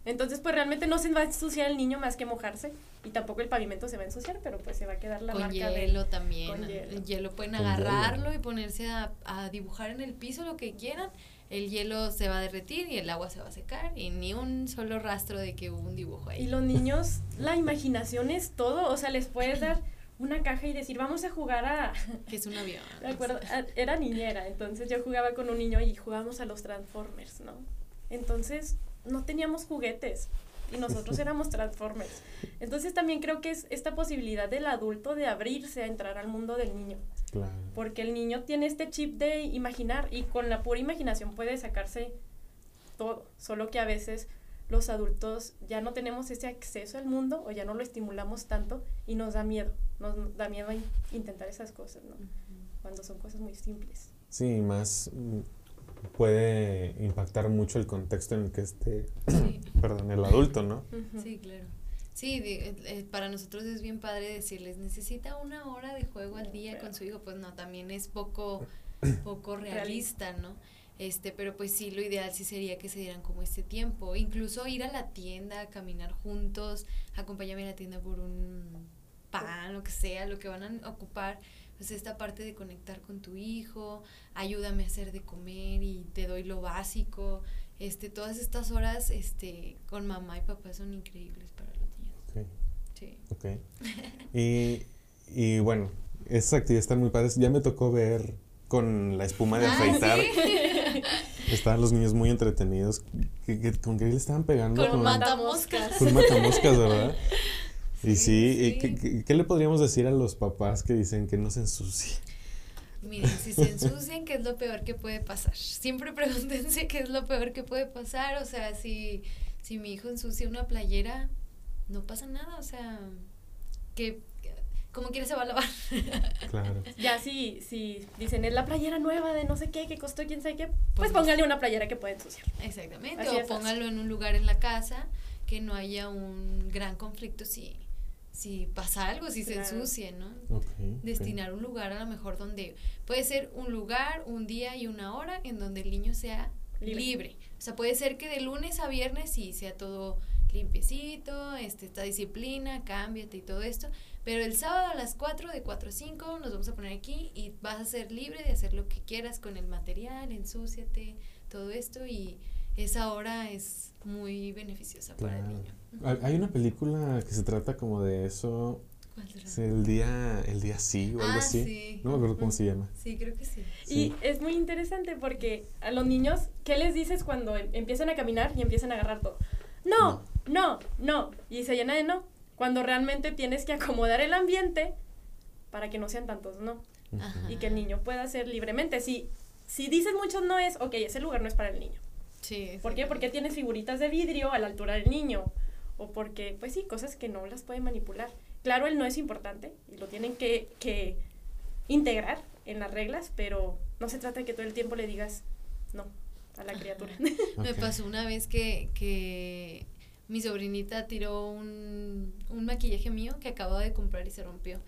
Entonces, pues realmente no se va a ensuciar el niño más que mojarse, y tampoco el pavimento se va a ensuciar, pero pues se va a quedar la con marca de- hielo también. con hielo. El hielo pueden Con agarrarlo hielo. y ponerse a, a dibujar en el piso lo que quieran. El hielo se va a derretir y el agua se va a secar y ni un solo rastro de que hubo un dibujo ahí. Y los niños, la imaginación es todo, o sea, les puedes dar una caja y decir, vamos a jugar a... que es un avión. Me acuerdo, era niñera, entonces yo jugaba con un niño y jugábamos a los Transformers, ¿no? Entonces no teníamos juguetes y nosotros éramos Transformers. Entonces también creo que es esta posibilidad del adulto de abrirse a entrar al mundo del niño, Claro. porque el niño tiene este chip de imaginar y con la pura imaginación puede sacarse todo, solo que a veces los adultos ya no tenemos ese acceso al mundo o ya no lo estimulamos tanto y nos da miedo, nos da miedo a intentar esas cosas, ¿no? Cuando son cosas muy simples. Sí, más mm, puede impactar mucho el contexto en el que esté, perdón, el adulto, ¿no? Sí, claro. Sí, eh, eh, para nosotros es bien padre decirles, necesita una hora de juego al día con su hijo, pues no, también es poco, poco realista, ¿no? Este, pero pues sí, lo ideal sí sería que se dieran como este tiempo, incluso ir a la tienda, caminar juntos, acompáñame a la tienda por un pan, lo que sea, lo que van a ocupar, pues esta parte de conectar con tu hijo, ayúdame a hacer de comer y te doy lo básico, este, todas estas horas, este, con mamá y papá son increíbles para los niños. Okay. Sí. Ok. y, y bueno, esas actividades están muy padres. Ya me tocó ver con la espuma de ah, afeitar. Estaban los niños muy entretenidos. con qué le estaban pegando? Con, matamoscas. Con matamoscas, ¿verdad? y sí, ¿qué, le podríamos decir a los papás que dicen que no se ensucien? Miren, si se ensucian, ¿qué es lo peor que puede pasar? Siempre pregúntense qué es lo peor que puede pasar. O sea, si, si mi hijo ensucia una playera, no pasa nada. O sea, que como quiere se va a lavar. Claro. Ya si, si dicen, es la playera nueva de no sé qué, que costó quién sabe qué, pues, pues póngale una playera que puede ensuciar. Exactamente, o póngalo en un lugar en la casa que no haya un gran conflicto si, si pasa algo, si se ensucie, ¿no? Destinar un lugar a lo mejor donde puede ser un lugar, un día y una hora en donde el niño sea libre. libre. O sea, puede ser que de lunes a viernes sí sea todo limpiecito, este, esta disciplina, cámbiate y todo esto, pero el sábado a las 4, de 4 a 5, nos vamos a poner aquí y vas a ser libre de hacer lo que quieras con el material, ensúciate, todo esto y esa hora es muy beneficiosa para el niño. Hay una película que se trata como de eso. el día, el día sí o algo ah, así. Sí. No me acuerdo cómo se llama. Sí, creo que sí. Y es muy interesante porque a los niños, ¿qué les dices cuando em-, empiezan a caminar y empiezan a agarrar todo? No, no, no. Y se llena de no cuando realmente tienes que acomodar el ambiente para que no sean tantos no. Y que el niño pueda hacer libremente. Si, si dices muchos no es, ok, ese lugar no es para el niño. Sí. ¿Por qué? Porque tienes figuritas de vidrio a la altura del niño. O porque, pues sí, cosas que no las pueden manipular. Claro, el no es importante y lo tienen que, que integrar en las reglas, pero no se trata de que todo el tiempo le digas no a la criatura. Me pasó una vez que, que mi sobrinita tiró un, un maquillaje mío que acababa de comprar y se rompió.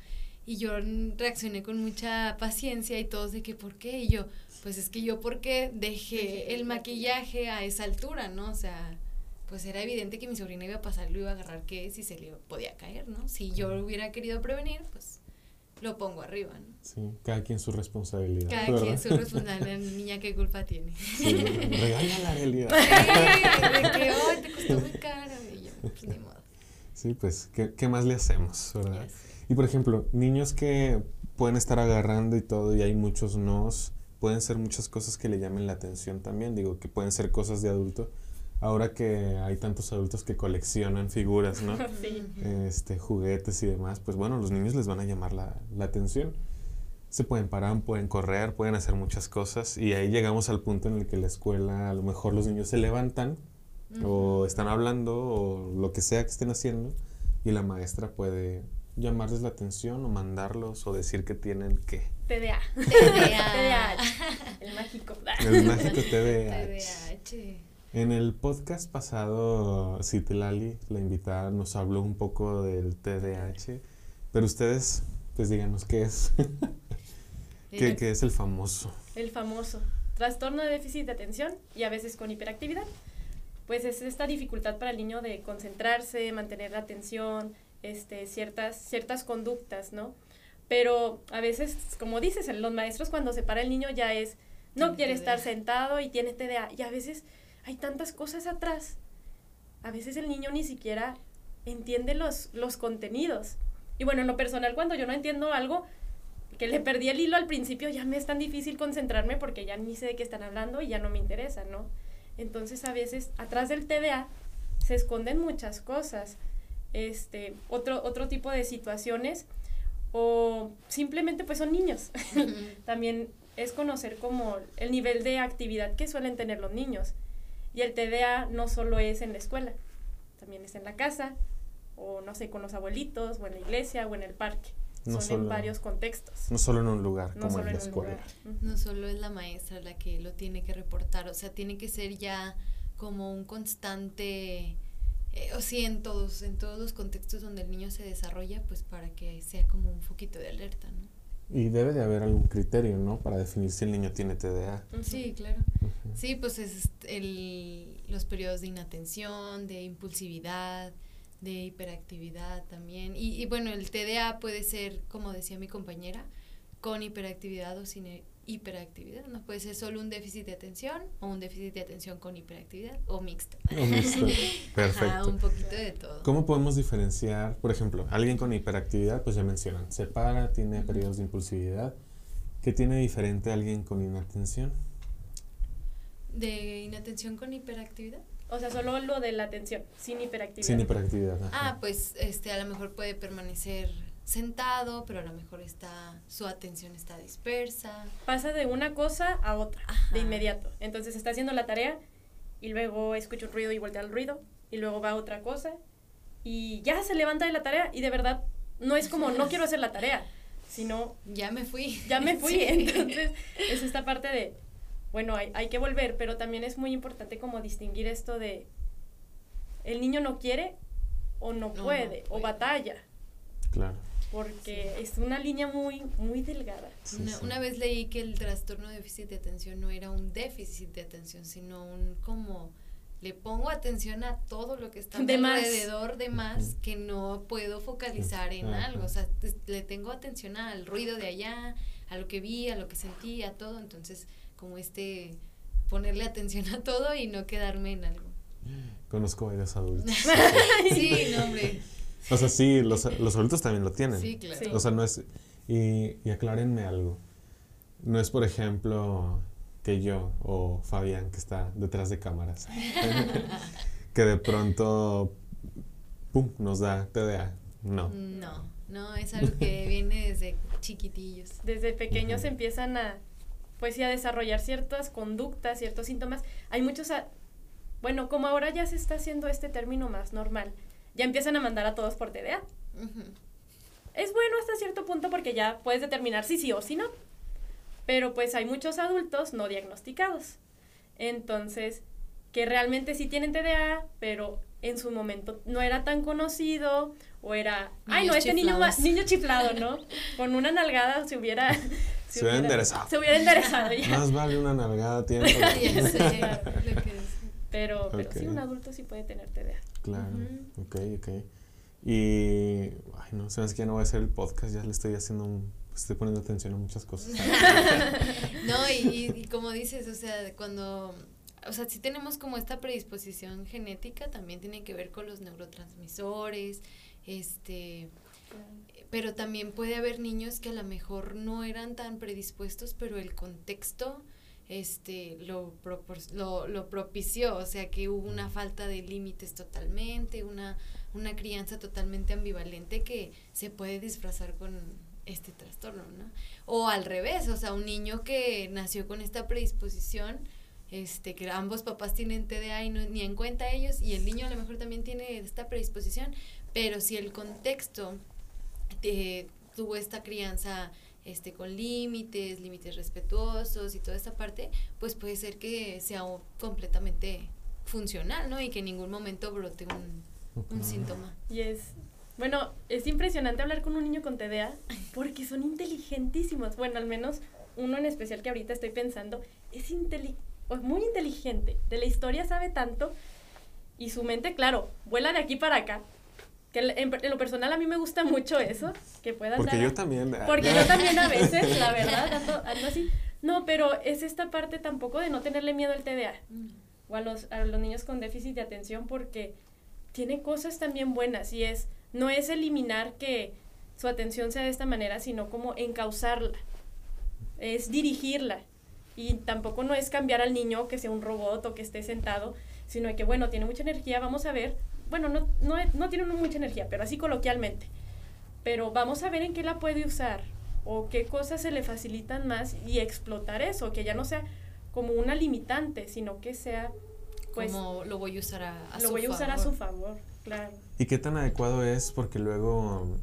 Y yo reaccioné con mucha paciencia y todos de que, ¿por qué? Y yo, pues es que yo, ¿por qué dejé el maquillaje a esa altura, no? O sea, pues era evidente que mi sobrina iba a pasar, lo iba a agarrar, que si se le podía caer, ¿no? Si yo hubiera querido prevenir, pues lo pongo arriba, ¿no? Sí, cada quien su responsabilidad. Cada quien su responsabilidad, niña qué culpa tiene. Sí, regala la realidad. de que hoy te costó muy caro y yo, pues ni modo. Sí, pues, ¿qué, ¿qué, más le hacemos, verdad? Y por ejemplo, niños que pueden estar agarrando y todo y hay muchos nos, pueden ser muchas cosas que le llamen la atención también, digo, que pueden ser cosas de adulto, ahora que hay tantos adultos que coleccionan figuras, ¿no? Sí. Este, juguetes y demás, pues bueno, los niños les van a llamar la, la, atención. Se pueden parar, pueden correr, pueden hacer muchas cosas y ahí llegamos al punto en el que la escuela, a lo mejor los niños se levantan o están hablando o lo que sea que estén haciendo y la maestra puede llamarles la atención o mandarlos o decir que tienen que. TDA. TDA. El mágico. El mágico TDA. TDAH. En el podcast pasado, Citlali, la invitada, nos habló un poco del TDAH, pero ustedes, pues díganos qué es. ¿Qué, ¿Qué, es el famoso? El famoso. Trastorno de déficit de atención y a veces con hiperactividad. Pues es esta dificultad para el niño de concentrarse, mantener la atención, este, ciertas, ciertas conductas, ¿no? Pero a veces, como dices, los maestros cuando se para el niño ya es, no quiere estar sentado y tiene TDA. Y a veces hay tantas cosas atrás. A veces el niño ni siquiera entiende los, los contenidos. Y bueno, en lo personal, cuando yo no entiendo algo, que le perdí el hilo al principio, ya me es tan difícil concentrarme porque ya ni sé de qué están hablando y ya no me interesa, ¿no? Entonces a veces atrás del TDA se esconden muchas cosas, este, otro, otro tipo de situaciones o simplemente pues son niños. También es conocer como el nivel de actividad que suelen tener los niños Y el TDA no solo es en la escuela, también es en la casa, o no sé, con los abuelitos, o en la iglesia, o en el parque. Son en varios contextos. No solo en un lugar, como en la escuela. No solo es la maestra la que lo tiene que reportar, o sea, tiene que ser ya como un constante, eh, o sí, en todos, en todos los contextos donde el niño se desarrolla, pues para que sea como un foquito de alerta, ¿no? Y debe de haber algún criterio, ¿no? Para definir si el niño tiene TDA. Sí, claro. Sí, pues es el, los periodos de inatención, de impulsividad, de hiperactividad también. Y, y, bueno, el TDA puede ser, como decía mi compañera, con hiperactividad o sin hiperactividad. No puede ser solo un déficit de atención o un déficit de atención con hiperactividad o mixto. Perfecto. un poquito de todo. ¿Cómo podemos diferenciar, por ejemplo, alguien con hiperactividad, pues ya mencionan, se para, tiene periodos de impulsividad. ¿Qué tiene diferente a alguien con inatención? ¿De inatención con hiperactividad? O sea, solo lo de la atención, sin hiperactividad. Sin hiperactividad. Ah, pues este a lo mejor puede permanecer sentado, pero a lo mejor está su atención está dispersa. Pasa de una cosa a otra de inmediato. Entonces está haciendo la tarea y luego escucha un ruido y voltea al ruido y luego va a otra cosa y ya se levanta de la tarea y de verdad no es como no quiero hacer la tarea, sino ya me fui. Ya me fui. Entonces es esta parte de bueno, hay, hay que volver, pero también es muy importante como distinguir esto de el niño no quiere o no, puede, o batalla. Claro. Porque es una línea muy, muy delgada. una, vez leí que el trastorno de déficit de atención no era un déficit de atención, sino un como le pongo atención a todo lo que está alrededor de más que no puedo focalizar en algo. O sea, le tengo atención al ruido de allá, a lo que vi, a lo que sentí, a todo. Entonces, como este, ponerle atención a todo y no quedarme en algo. Conozco varios adultos. sí, no, hombre. O sea, sí, los, los adultos también lo tienen. Sí, claro. O sea, no es... Y, y aclárenme algo. No es, por ejemplo, que yo o Fabián, que está detrás de cámaras, que de pronto, ¡pum!, nos da TDA. No. No, no, es algo que viene desde chiquitillos. Desde pequeños empiezan a pues sí a desarrollar ciertas conductas, ciertos síntomas. Hay muchos, bueno, como ahora ya se está haciendo este término más normal, ya empiezan a mandar a todos por TDA. Es bueno hasta cierto punto porque ya puedes determinar si sí o si no. Pero pues hay muchos adultos no diagnosticados. Entonces, que realmente sí tienen TDA, pero en su momento no era tan conocido o era, ay no, este niño, niño chiflado, ¿no? Con una nalgada se hubiera se, hubiera enderezado. Se hubiera enderezado ya. Más vale una nalgada a tiempo. pero, pero sí, un adulto sí puede tener TDA. Claro, ok, ok. Y, ay, no, sabes que ya no voy a hacer el podcast, ya le estoy haciendo un, estoy poniendo atención a muchas cosas. no, y, y, como dices, o sea, cuando, o sea, si tenemos como esta predisposición genética, también tiene que ver con los neurotransmisores, este, pero también puede haber niños que a lo mejor no eran tan predispuestos, pero el contexto este lo, lo, lo, propició, o sea que hubo una falta de límites totalmente, una, una crianza totalmente ambivalente que se puede disfrazar con este trastorno, ¿no? O al revés, o sea, un niño que nació con esta predisposición, este, que ambos papás tienen TDA y no, ni en cuenta ellos, y el niño a lo mejor también tiene esta predisposición, pero si el contexto eh, tuvo esta crianza este, con límites, límites respetuosos y toda esta parte, pues puede ser que sea completamente funcional, ¿no? Y que en ningún momento brote un, un síntoma. Y es, bueno, es impresionante hablar con un niño con TDA porque son inteligentísimos. Bueno, al menos uno en especial que ahorita estoy pensando, es muy inteligente. De la historia sabe tanto y su mente, claro, vuela de aquí para acá que en, lo personal a mí me gusta mucho eso, que puedas Porque yo también. Porque yo también a veces, la verdad, ando, así. No, pero es esta parte tampoco de no tenerle miedo al TDA mm. o a los, a los niños con déficit de atención porque tiene cosas también buenas y es, no es eliminar que su atención sea de esta manera, sino como encauzarla, es dirigirla. Y tampoco no es cambiar al niño que sea un robot o que esté sentado, sino que, bueno, tiene mucha energía, vamos a ver bueno, no, no, no tiene mucha energía, pero así coloquialmente. Pero vamos a ver en qué la puede usar o qué cosas se le facilitan más y explotar eso, que ya no sea como una limitante, sino que sea pues cómo lo voy a usar a, a lo su voy a usar a su favor, claro. ¿Y qué tan adecuado es? Porque luego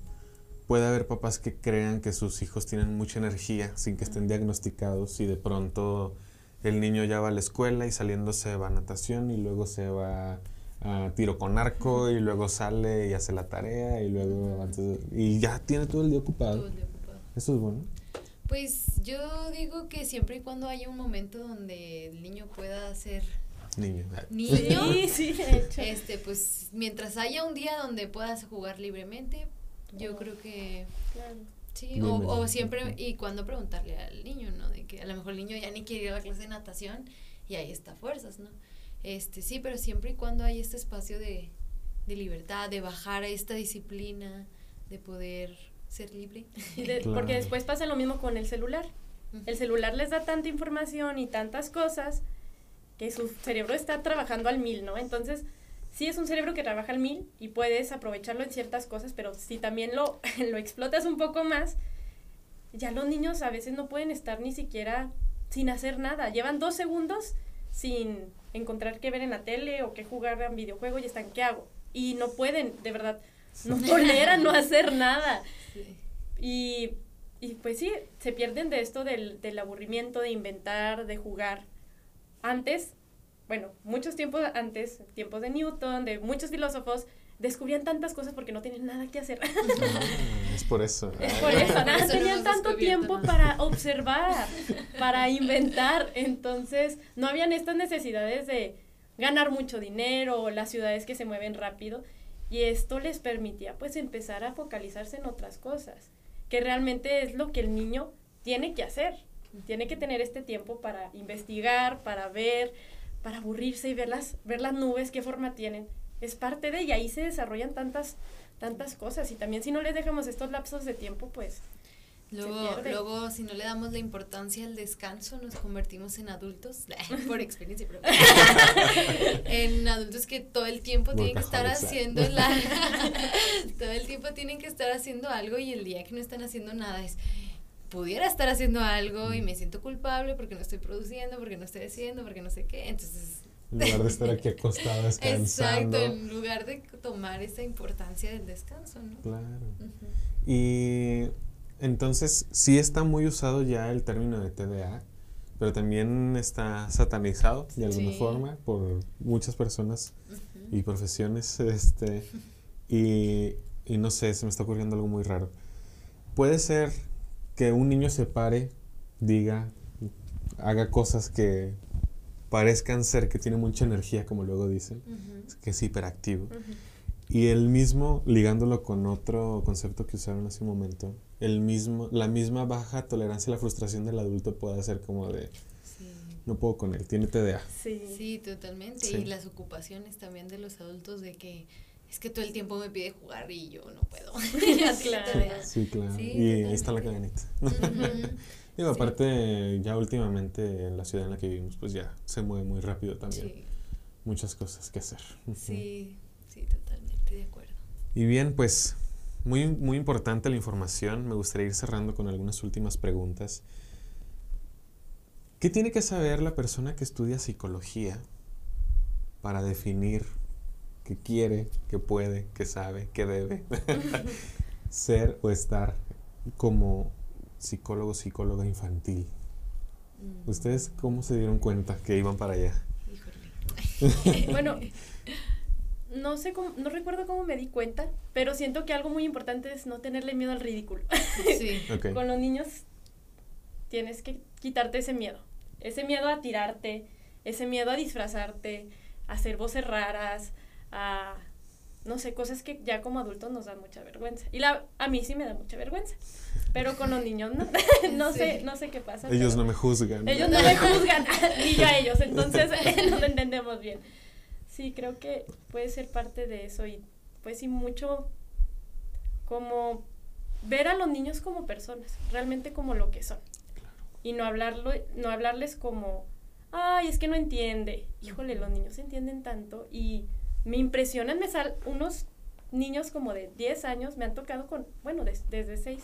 puede haber papás que crean que sus hijos tienen mucha energía sin que estén diagnosticados y de pronto el niño ya va a la escuela y saliendo se va a natación y luego se va a tiro con arco y luego sale y hace la tarea y luego antes- y ya tiene todo el día ocupado. Todo el día ocupado. Eso es bueno. Pues yo digo que siempre y cuando haya un momento donde el niño pueda ser Niño. niño, Sí, sí, de hecho. este, pues mientras haya un día donde puedas jugar libremente, yo creo que Claro. sí, o, siempre, y cuando preguntarle al niño, ¿no? De que a lo mejor el niño ya ni quiere ir a la clase de natación y ahí está fuerzas, ¿no? Este, sí, pero siempre y cuando hay este espacio de, de libertad, de bajar a esta disciplina, de poder ser libre. Y de- Claro. Porque después pasa lo mismo con el celular. El celular les da tanta información y tantas cosas que su cerebro está trabajando al mil, ¿no? Entonces, sí es un cerebro que trabaja al mil y puedes aprovecharlo en ciertas cosas, pero si también lo, lo explotas un poco más, ya los niños a veces no pueden estar ni siquiera sin hacer nada. Llevan dos segundos sin encontrar qué ver en la tele o qué jugar en videojuego y están, ¿qué hago? Y no pueden, de verdad, no toleran no hacer nada. Sí. Y, y pues sí, se pierden de esto del, del aburrimiento, de inventar, de jugar. Antes, bueno, muchos tiempos antes, tiempos de Newton, de muchos filósofos, descubrían tantas cosas porque no tienen nada que hacer. Es por eso. Es por eso, nada, eso tenían tanto tiempo nada. para observar, para inventar. Entonces, no habían estas necesidades de ganar mucho dinero o las ciudades que se mueven rápido. Y esto les permitía pues empezar a focalizarse en otras cosas, que realmente es lo que el niño tiene que hacer. Tiene que tener este tiempo para investigar, para ver, para aburrirse y ver las, ver las nubes, qué forma tienen. Es parte de, y ahí se desarrollan tantas, tantas cosas. Y también si no les dejamos estos lapsos de tiempo, pues Luego, luego, si no le damos la importancia al descanso, nos convertimos en adultos, por experiencia propia, en adultos que todo el tiempo tienen que estar haciendo la, todo el tiempo tienen que estar haciendo algo y el día que no están haciendo nada es, pudiera estar haciendo algo y me siento culpable porque no estoy produciendo, porque no estoy haciendo, porque no sé qué, entonces... En lugar de estar aquí acostado descansando. Exacto, en lugar de tomar esa importancia del descanso, ¿no? Claro. Y entonces sí está muy usado ya el término de TDA, pero también está satanizado de alguna Sí. forma por muchas personas y profesiones. Este, y, y no sé, se me está ocurriendo algo muy raro. Puede ser que un niño se pare, diga, haga cosas que parezcan ser que tiene mucha energía, como luego dicen, Ujú. que es hiperactivo. ujú, Y el mismo, ligándolo con otro concepto que usaron hace un momento, el mismo, la misma baja tolerancia a la frustración del adulto puede ser como de, Sí. no puedo con él, tiene TDA. sí. Sí, totalmente. Sí. Y las ocupaciones también de los adultos de que es que todo el tiempo me pide jugar y yo no puedo. Así Claro. Sí, claro. Sí, y ahí está la cadenita. Ujú. Digo, Sí. aparte, ya últimamente en la ciudad en la que vivimos, pues ya se mueve muy rápido también. Sí, Muchas cosas que hacer. Sí, sí, totalmente de acuerdo. Y bien, pues muy, muy importante la información. Me gustaría ir cerrando con algunas últimas preguntas. ¿Qué tiene que saber la persona que estudia psicología para definir qué quiere, qué puede, qué sabe, qué debe ser o estar como psicólogo psicóloga infantil? Mm, ¿Ustedes cómo se dieron cuenta que iban para allá? Híjole. Bueno, no sé cómo, no recuerdo cómo me di cuenta, pero siento que algo muy importante es no tenerle miedo al ridículo. Sí. Con los niños tienes que quitarte ese miedo. Ese miedo a tirarte, ese miedo a disfrazarte, a hacer voces raras, a no sé, cosas que ya como adultos nos dan mucha vergüenza. Y la, a mí sí me da mucha vergüenza. Pero con los niños no. no sé, no sé qué pasa. Ellos no me juzgan. ellos no me juzgan, ni yo a ellos, entonces no lo entendemos bien. Sí, creo que puede ser parte de eso y pues sí mucho como ver a los niños como personas, realmente como lo que son. Y no hablarlo, no hablarles como, ay, es que no entiende. Híjole, los niños entienden tanto y me impresionan, me sal unos niños como de 10 años, me han tocado con, bueno, des- desde 6,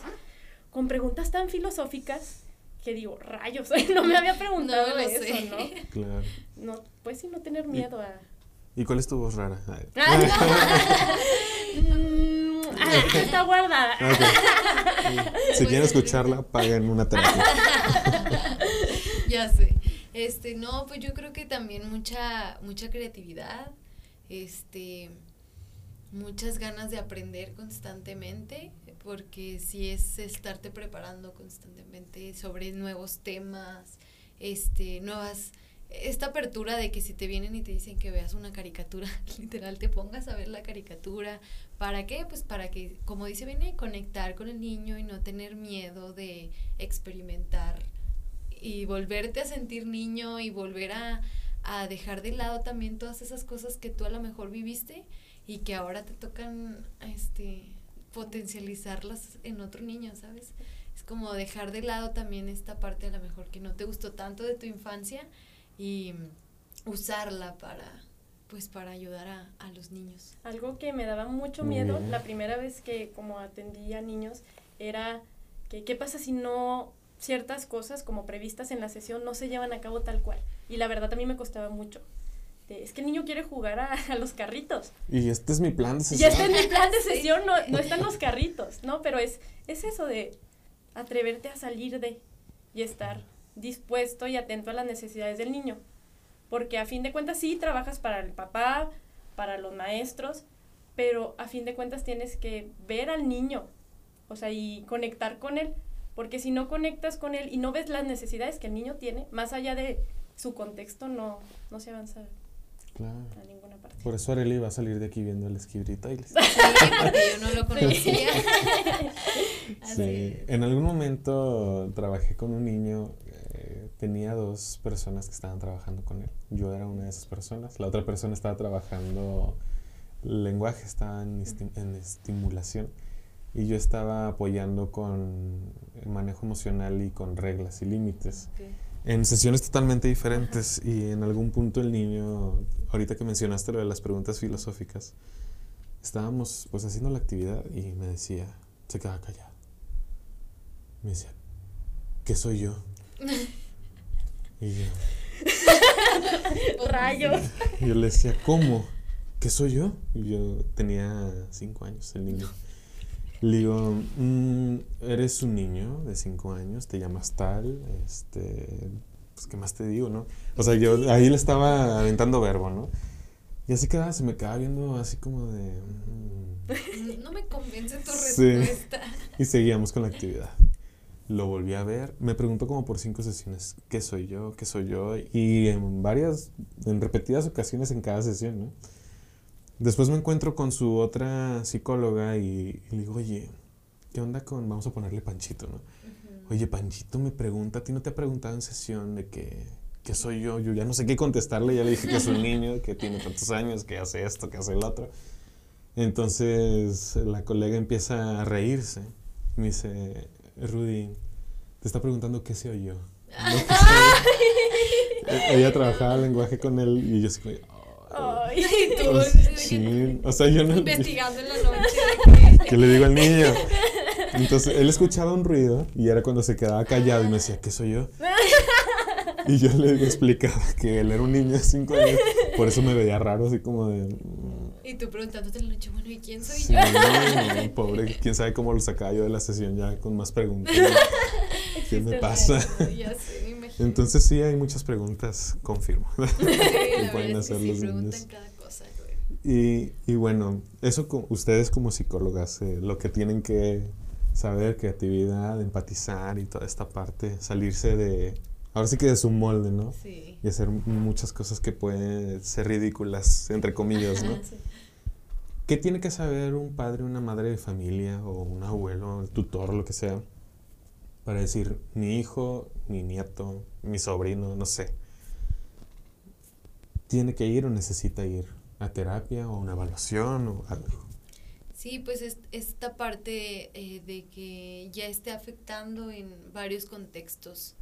con preguntas tan filosóficas que digo, rayos, no me había preguntado No eso, sé. ¿no? Claro. No, pues sí, no tener miedo a... ¿Y cuál es tu voz rara? Ay. Mm, ah, está guardada. Ok. Si quieren escucharla, paguen una terapia. ya sé. Este, no, pues yo creo que también mucha, mucha creatividad, este, muchas ganas de aprender constantemente, porque si es estarte preparando constantemente sobre nuevos temas, este, nuevas, esta apertura de que si te vienen y te dicen que veas una caricatura, literal te pongas a ver la caricatura, ¿para qué? Pues para que, como dice viene, conectar con el niño y no tener miedo de experimentar y volverte a sentir niño y volver a, a dejar de lado también todas esas cosas que tú a lo mejor viviste y que ahora te tocan este potencializarlas en otro niño, ¿sabes? Es como dejar de lado también esta parte a lo mejor que no te gustó tanto de tu infancia y usarla para pues para ayudar a, a los niños. Algo que me daba mucho miedo la primera vez que como atendí a niños era que qué pasa si no ciertas cosas como previstas en la sesión no se llevan a cabo tal cual. Y la verdad a mí me costaba mucho. De, es que el niño quiere jugar a, a los carritos. Y este es mi plan de Y sesión. este es mi plan de sesión, no, no están los carritos, ¿no? Pero es, es eso de atreverte a salir de y estar dispuesto y atento a las necesidades del niño. Porque a fin de cuentas sí trabajas para el papá, para los maestros, pero a fin de cuentas tienes que ver al niño, o sea, y conectar con él. Porque si no conectas con él y no ves las necesidades que el niño tiene, más allá de su contexto, no, no se avanza Claro. a ninguna parte. Por eso Areli va a salir de aquí viendo el Esquibrita Sí, porque yo no lo conocía. Sí, en algún momento trabajé con un niño, eh, tenía dos personas que estaban trabajando con él. Yo era una de esas personas, la otra persona estaba trabajando lenguaje, estaba en, esti- en estimulación y yo estaba apoyando con el manejo emocional y con reglas y límites. Ok. En sesiones totalmente diferentes y en algún punto el niño, ahorita que mencionaste lo de las preguntas filosóficas, estábamos pues haciendo la actividad y me decía, se quedaba callado. Me decía, ¿qué soy yo? Y yo, Rayos. yo le decía, ¿cómo? ¿Qué soy yo? Y yo tenía cinco años, el niño. Le digo, "Mm, eres un niño de cinco años, te llamas tal, este, pues, ¿qué más te digo, no? O sea, yo ahí le estaba aventando verbo, ¿no? Y así quedaba, se me quedaba viendo así como de... "Mm". No me convence tu Sí. respuesta. Y seguíamos con la actividad. Lo volví a ver, me preguntó como por cinco sesiones, ¿qué soy yo? ¿Qué soy yo? Y en varias, en repetidas ocasiones en cada sesión, ¿no? Después me encuentro con su otra psicóloga y, y le digo, oye, ¿qué onda con, vamos a ponerle Panchito, ¿no? Oye, Panchito me pregunta, ¿a ti no te ha preguntado en sesión de que, qué soy yo? Yo ya no sé qué contestarle, ya le dije que es un niño, que tiene tantos años, que hace esto, que hace el otro. Entonces la colega empieza a reírse. Me dice, Rudy, te está preguntando qué soy yo. No, qué soy- Ella trabajaba lenguaje con él y yo así "Ay". Tú, sea, sí, o sea, yo no... investigando en la noche. ¿Qué le digo al niño? Entonces él escuchaba un ruido y era cuando se quedaba callado y me decía, ¿qué soy yo? Y yo le explicaba que él era un niño de 5 años, por eso me veía raro, así como de. mm, Y tú preguntándote en la noche, bueno, ¿y quién soy Sí, yo? pobre, quién sabe cómo lo sacaba yo de la sesión ya con más preguntas. ¿Qué me pasa? ya sé, me. Entonces sí hay muchas preguntas, confirmo. Sí, la pueden verdad es hacer que los preguntan niños. cada cosa, güey. Y, y bueno, eso ustedes como psicólogas, eh, lo que tienen que saber, creatividad, empatizar y toda esta parte, salirse de, ahora sí que de su molde, ¿no? Sí. Y hacer muchas cosas que pueden ser ridículas, entre comillas, ¿no? Sí. ¿Qué tiene que saber un padre, una madre de familia o un abuelo, el tutor, lo que sea, para decir mi hijo, mi nieto, mi sobrino, no sé, tiene que ir o necesita ir a terapia o una evaluación o algo? Sí, pues es, esta parte eh, de que ya esté afectando en varios contextos,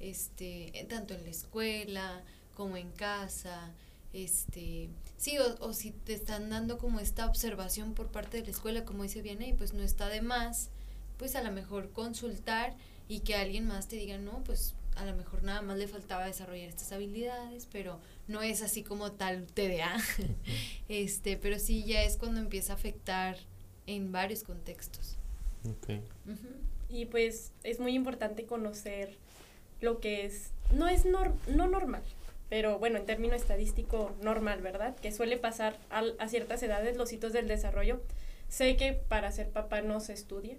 este, tanto en la escuela como en casa, este, sí, o, o si te están dando como esta observación por parte de la escuela, como dice Vianey, pues no está de más, pues a lo mejor consultar y que alguien más te diga, no, pues a lo mejor nada más le faltaba desarrollar estas habilidades, pero no es así como tal TDA. este, pero sí ya es cuando empieza a afectar en varios contextos. Okay. Y pues es muy importante conocer lo que es, no es no normal, pero bueno, en término estadístico normal, ¿verdad? Que suele pasar a ciertas edades los hitos del desarrollo. Sé que para ser papá no se estudia,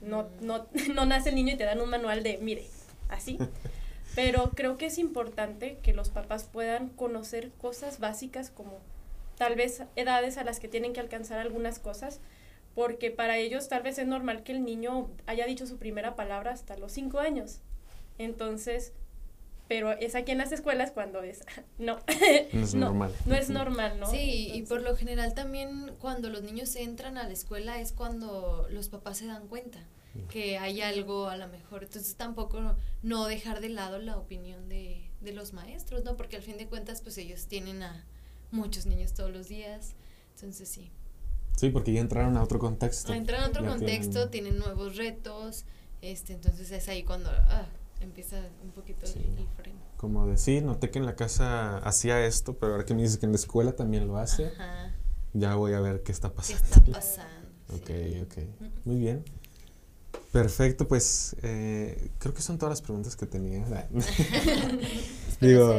no, no, no nace el niño y te dan un manual de, mire, así. Pero creo que es importante que los papás puedan conocer cosas básicas como tal vez edades a las que tienen que alcanzar algunas cosas, porque para ellos tal vez es normal que el niño haya dicho su primera palabra hasta los cinco años. Entonces, pero es aquí en las escuelas cuando es, no, no es normal. No es normal, ¿no? Sí, y por lo general también cuando los niños entran a la escuela es cuando los papás se dan cuenta que hay algo a lo mejor. Entonces tampoco no dejar de lado la opinión de, de los maestros, ¿no? Porque al fin de cuentas pues ellos tienen a muchos niños todos los días. Entonces sí. Sí, porque ya entraron a otro contexto. Entraron a otro contexto, tienen... nuevos retos, este, entonces es ahí cuando ah, empieza un poquito el, freno. Como decir, noté que en la casa hacía esto, pero ahora que me dices que en la escuela también lo hace, ya voy a ver qué está pasando. ¿Qué está pasando? ok, ok. Muy bien. Perfecto, pues eh, creo que son todas las preguntas que tenía. Digo,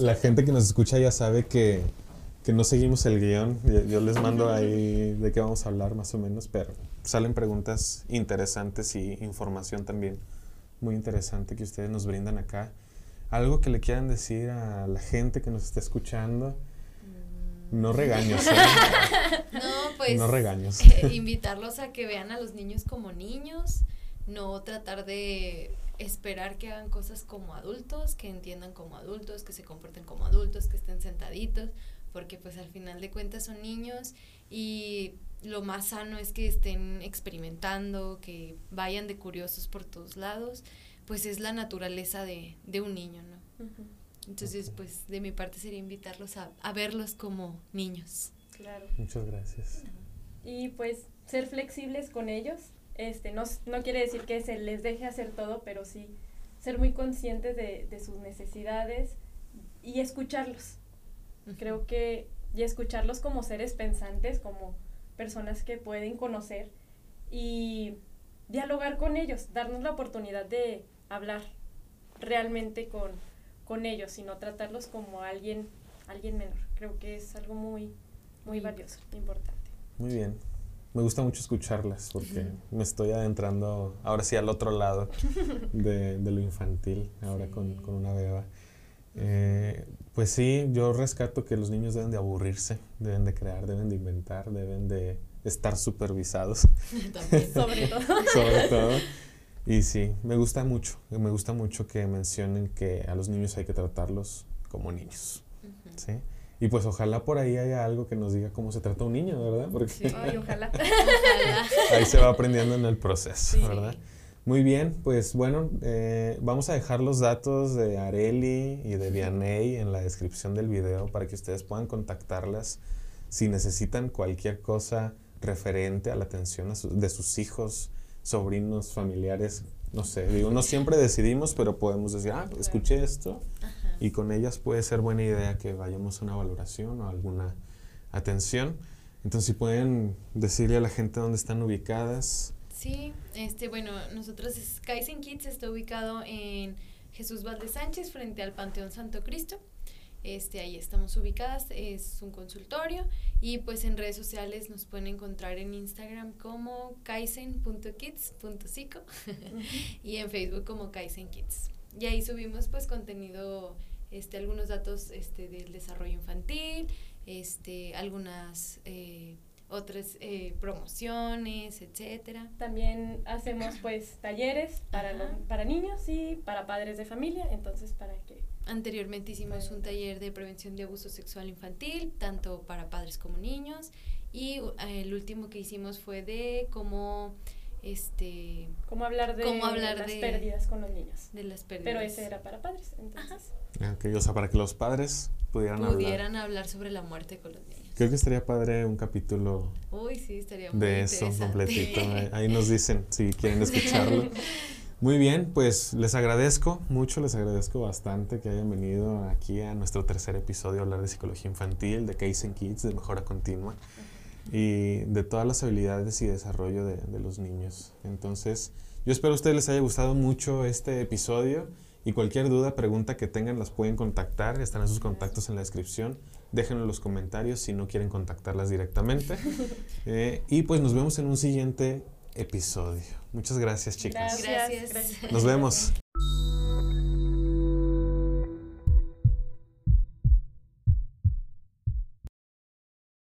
la gente que nos escucha ya sabe que, que no seguimos el guion. Yo, les mando ahí de qué vamos a hablar más o menos, pero salen preguntas interesantes y información también muy interesante que ustedes nos brindan acá. Algo que le quieran decir a la gente que nos está escuchando. No regaños. ¿eh? no, pues. No regaños. invitarlos a que vean a los niños como niños, no tratar de esperar que hagan cosas como adultos, que entiendan como adultos, que se comporten como adultos, que estén sentaditos, porque pues al final de cuentas son niños y lo más sano es que estén experimentando, que vayan de curiosos por todos lados, pues es la naturaleza de, de un niño, ¿no? Entonces, pues de mi parte sería invitarlos a, a verlos como niños. Claro. Muchas gracias. Y pues ser flexibles con ellos, este, no, no quiere decir que se les deje hacer todo, pero sí ser muy conscientes de, de sus necesidades y escucharlos. Creo que, y escucharlos como seres pensantes, como personas que pueden conocer y dialogar con ellos, darnos la oportunidad de hablar realmente con, con ellos y no tratarlos como alguien, alguien menor. Creo que es algo muy, muy valioso, importante. Muy bien me gusta mucho escucharlas porque me estoy adentrando ahora sí al otro lado de, lo infantil, ahora con, una beba. Eh, pues sí, yo rescato que los niños deben de aburrirse, deben de crear, deben de inventar, deben de estar supervisados. Sobre todo. Sobre todo. Y sí, me gusta mucho, me gusta mucho que mencionen que a los niños hay que tratarlos como niños. ¿sí? Y pues ojalá por ahí haya algo que nos diga cómo se trata un niño, ¿verdad? Porque sí, ojalá. ahí se va aprendiendo en el proceso, ¿verdad? Muy bien, pues bueno, eh, vamos a dejar los datos de Areli y de Vianey en la descripción del video para que ustedes puedan contactarlas si necesitan cualquier cosa referente a la atención de sus hijos, sobrinos, familiares, no sé, digo, no siempre decidimos, pero podemos decir, ah, escuché esto y con ellas puede ser buena idea que vayamos a una valoración o alguna atención. Entonces, si pueden decirle a la gente dónde están ubicadas. Sí, este, bueno, nosotros, Kaizen Kids está ubicado en Jesús Valdez Sánchez, frente al Panteón Santo Cristo. Este, ahí estamos ubicadas, es un consultorio y pues en redes sociales nos pueden encontrar en Instagram como kaizen.kids.psico y en Facebook como Kaizen Kids. Y ahí subimos pues contenido este, algunos datos este, del desarrollo infantil, este, algunas eh, otras eh, promociones, etcétera. También hacemos pues talleres para, para niños y para padres de familia, entonces para que... Anteriormente hicimos un taller de prevención de abuso sexual infantil, tanto para padres como niños, y eh, el último que hicimos fue de cómo este cómo hablar de las pérdidas con los niños. de las pérdidas. Pero ese era para padres entonces. O sea para que los padres pudieran, pudieran hablar. sobre la muerte con los niños creo que estaría padre un capítulo Uy, sí, estaría muy de eso completito. Ahí nos dicen si quieren escucharlo. Muy bien, pues les agradezco mucho, les agradezco bastante que hayan venido aquí a nuestro tercer episodio a hablar de psicología infantil, de Case and Kids, de mejora continua y de todas las habilidades y desarrollo de, de los niños. Entonces, yo espero a ustedes les haya gustado mucho este episodio y cualquier duda, pregunta que tengan las pueden contactar, están sus contactos en la descripción. Déjenlo en los comentarios si no quieren contactarlas directamente. Eh, y pues nos vemos en un siguiente episodio. Muchas gracias, chicas. Gracias. Gracias. gracias. Nos vemos.